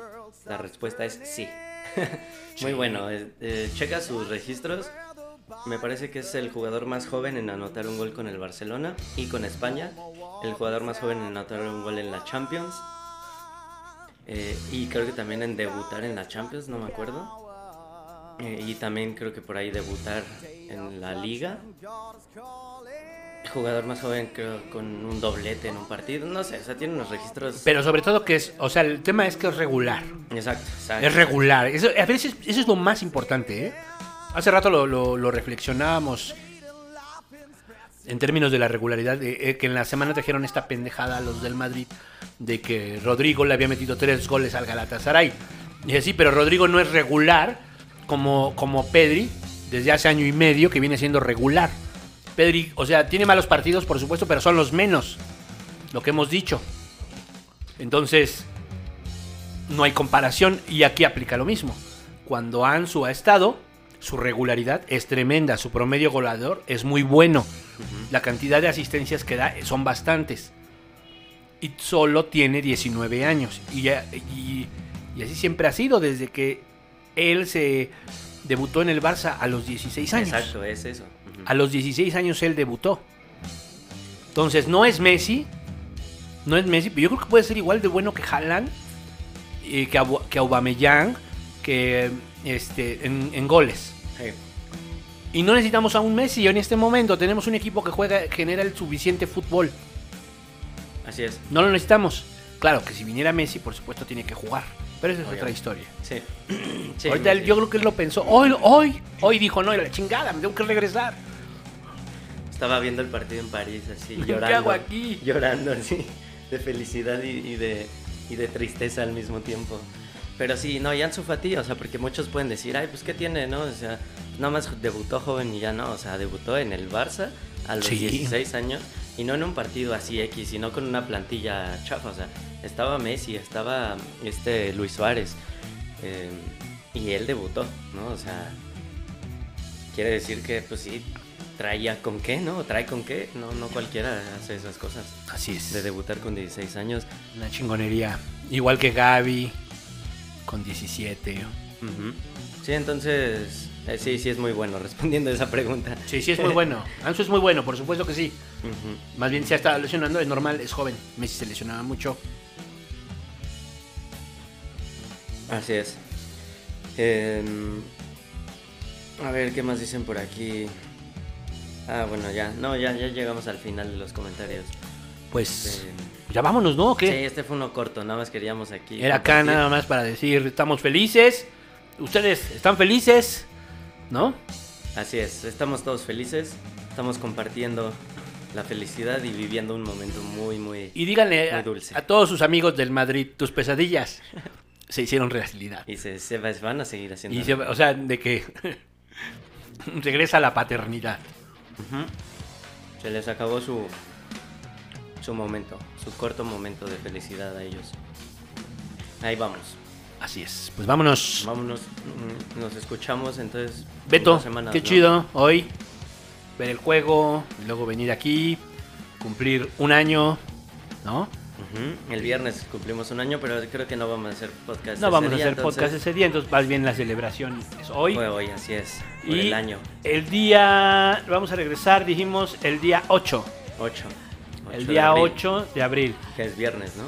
La respuesta es sí. muy bueno. eh, eh, checa sus registros. Me parece que es el jugador más joven en anotar un gol con el Barcelona y con España. El jugador más joven en anotar un gol en la Champions. Eh, y creo que también en debutar en la Champions, no me acuerdo. Eh, y también creo que por ahí debutar en la liga. Jugador más joven creo con un doblete en un partido. No sé, o sea, tiene unos registros... Pero sobre todo que es, o sea, el tema es que es regular. Exacto, exacto. Es regular. Eso, a veces eso es lo más importante, ¿eh? Hace rato lo, lo- lo reflexionábamos en términos de la regularidad, de, eh, que en la semana trajeron esta pendejada a los del Madrid de que Rodrigo le había metido tres goles al Galatasaray. Y dije, sí, pero Rodrigo no es regular como, como Pedri desde hace año y medio que viene siendo regular. Pedri, o sea, tiene malos partidos, por supuesto, pero son los menos. Lo que hemos dicho. Entonces, no hay comparación y aquí aplica lo mismo. Cuando Ansu ha estado, su regularidad es tremenda, su promedio goleador es muy bueno. La cantidad de asistencias que da son bastantes. Y solo tiene 19 años. Y, ya- y- y así siempre ha sido desde que él se debutó en el Barça a los 16 años. Exacto, es eso. A los 16 años él debutó. Entonces, no es Messi. No es Messi, pero yo creo que puede ser igual de bueno que Haaland, eh, que, que Aubameyang, que este, en, en goles. Sí. Y no necesitamos a un Messi en este momento. Tenemos un equipo que juega, genera el suficiente fútbol. Así es. No lo necesitamos. Claro que si viniera Messi, por supuesto, tiene que jugar. Pero esa es otra historia. Sí. Sí, Ahorita él- yo creo que él lo pensó. Hoy, hoy, hoy dijo, no, la chingada, me tengo que regresar. Estaba viendo el partido en París, así, ¿Qué llorando. hago aquí? Llorando, así, de felicidad y, y de, y de tristeza al mismo tiempo. Pero sí, no, Ansu Fati, o sea, porque muchos pueden decir, ay, pues, ¿qué tiene, no? O sea, nada más debutó joven y ya no, o sea, debutó en el Barça a los Sí. 16 años y no en un partido así X, sino con una plantilla chafa, o sea, estaba Messi, estaba este Luis Suárez eh, y él debutó, ¿no? O sea, quiere decir que, pues sí, traía con qué, ¿no? Trae con qué, no, no cualquiera hace esas cosas. Así es. De debutar con 16 años. Una chingonería. Igual que Gaby, con 17. Ujú. Sí, entonces, eh, sí, sí es muy bueno respondiendo a esa pregunta. Sí, sí, es muy bueno. Ansu es muy bueno, por supuesto que sí. Más bien se ha estado lesionando, es normal, es joven. Messi se lesionaba mucho. Así es. Em, a ver, ¿qué más dicen por aquí? Ah, bueno, ya. No, ya, ya llegamos al final de los comentarios. Pues Em, ya vámonos, ¿no? ¿O sí, este fue uno corto, nada más queríamos aquí. Era acá nada más para decir, estamos felices. Ustedes están felices, ¿no? Así es, estamos todos felices, estamos compartiendo la felicidad y viviendo un momento muy, muy... Y díganle Muy a, dulce. a todos sus amigos del Madrid, tus pesadillas se hicieron realidad. Y se, se va- van a seguir haciendo. Y se- o sea, de que regresa la paternidad. Se les acabó su, su momento, su corto momento de felicidad a ellos. Ahí vamos. Así es. Pues vámonos. Vámonos, mm, nos escuchamos entonces. en Beto, semanas, qué ¿no? chido hoy ver el juego, luego venir aquí, cumplir un año, ¿no? El viernes cumplimos un año, pero creo que no vamos a hacer podcast. No ese vamos a hacer entonces podcast ese día, entonces más bien la celebración es hoy. Fue hoy, así es. Por y el año. el día, vamos a regresar, dijimos, el día 8. 8. El día 8 de abril. Que es viernes, ¿no?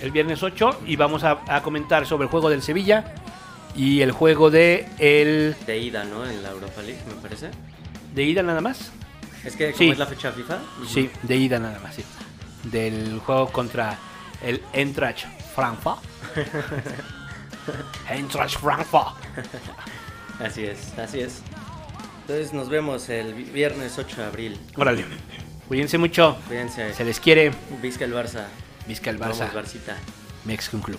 El viernes 8 y vamos a, a comentar sobre el juego del Sevilla y el juego de el De ida, ¿no? En la Europa League, me parece. de ida nada más. Es que, ¿cómo Sí. es la fecha FIFA? Sí, de ida nada más, sí. Del juego contra el Eintracht Frankfurt. Eintracht Frankfurt. Así es, así es. Entonces nos vemos el vi- viernes 8 de abril. Órale. Cuídense mucho. Cuídense. Se les quiere. Vizca el Barça. Vizca el Vamos, Barça. Barcita. Mexican Club.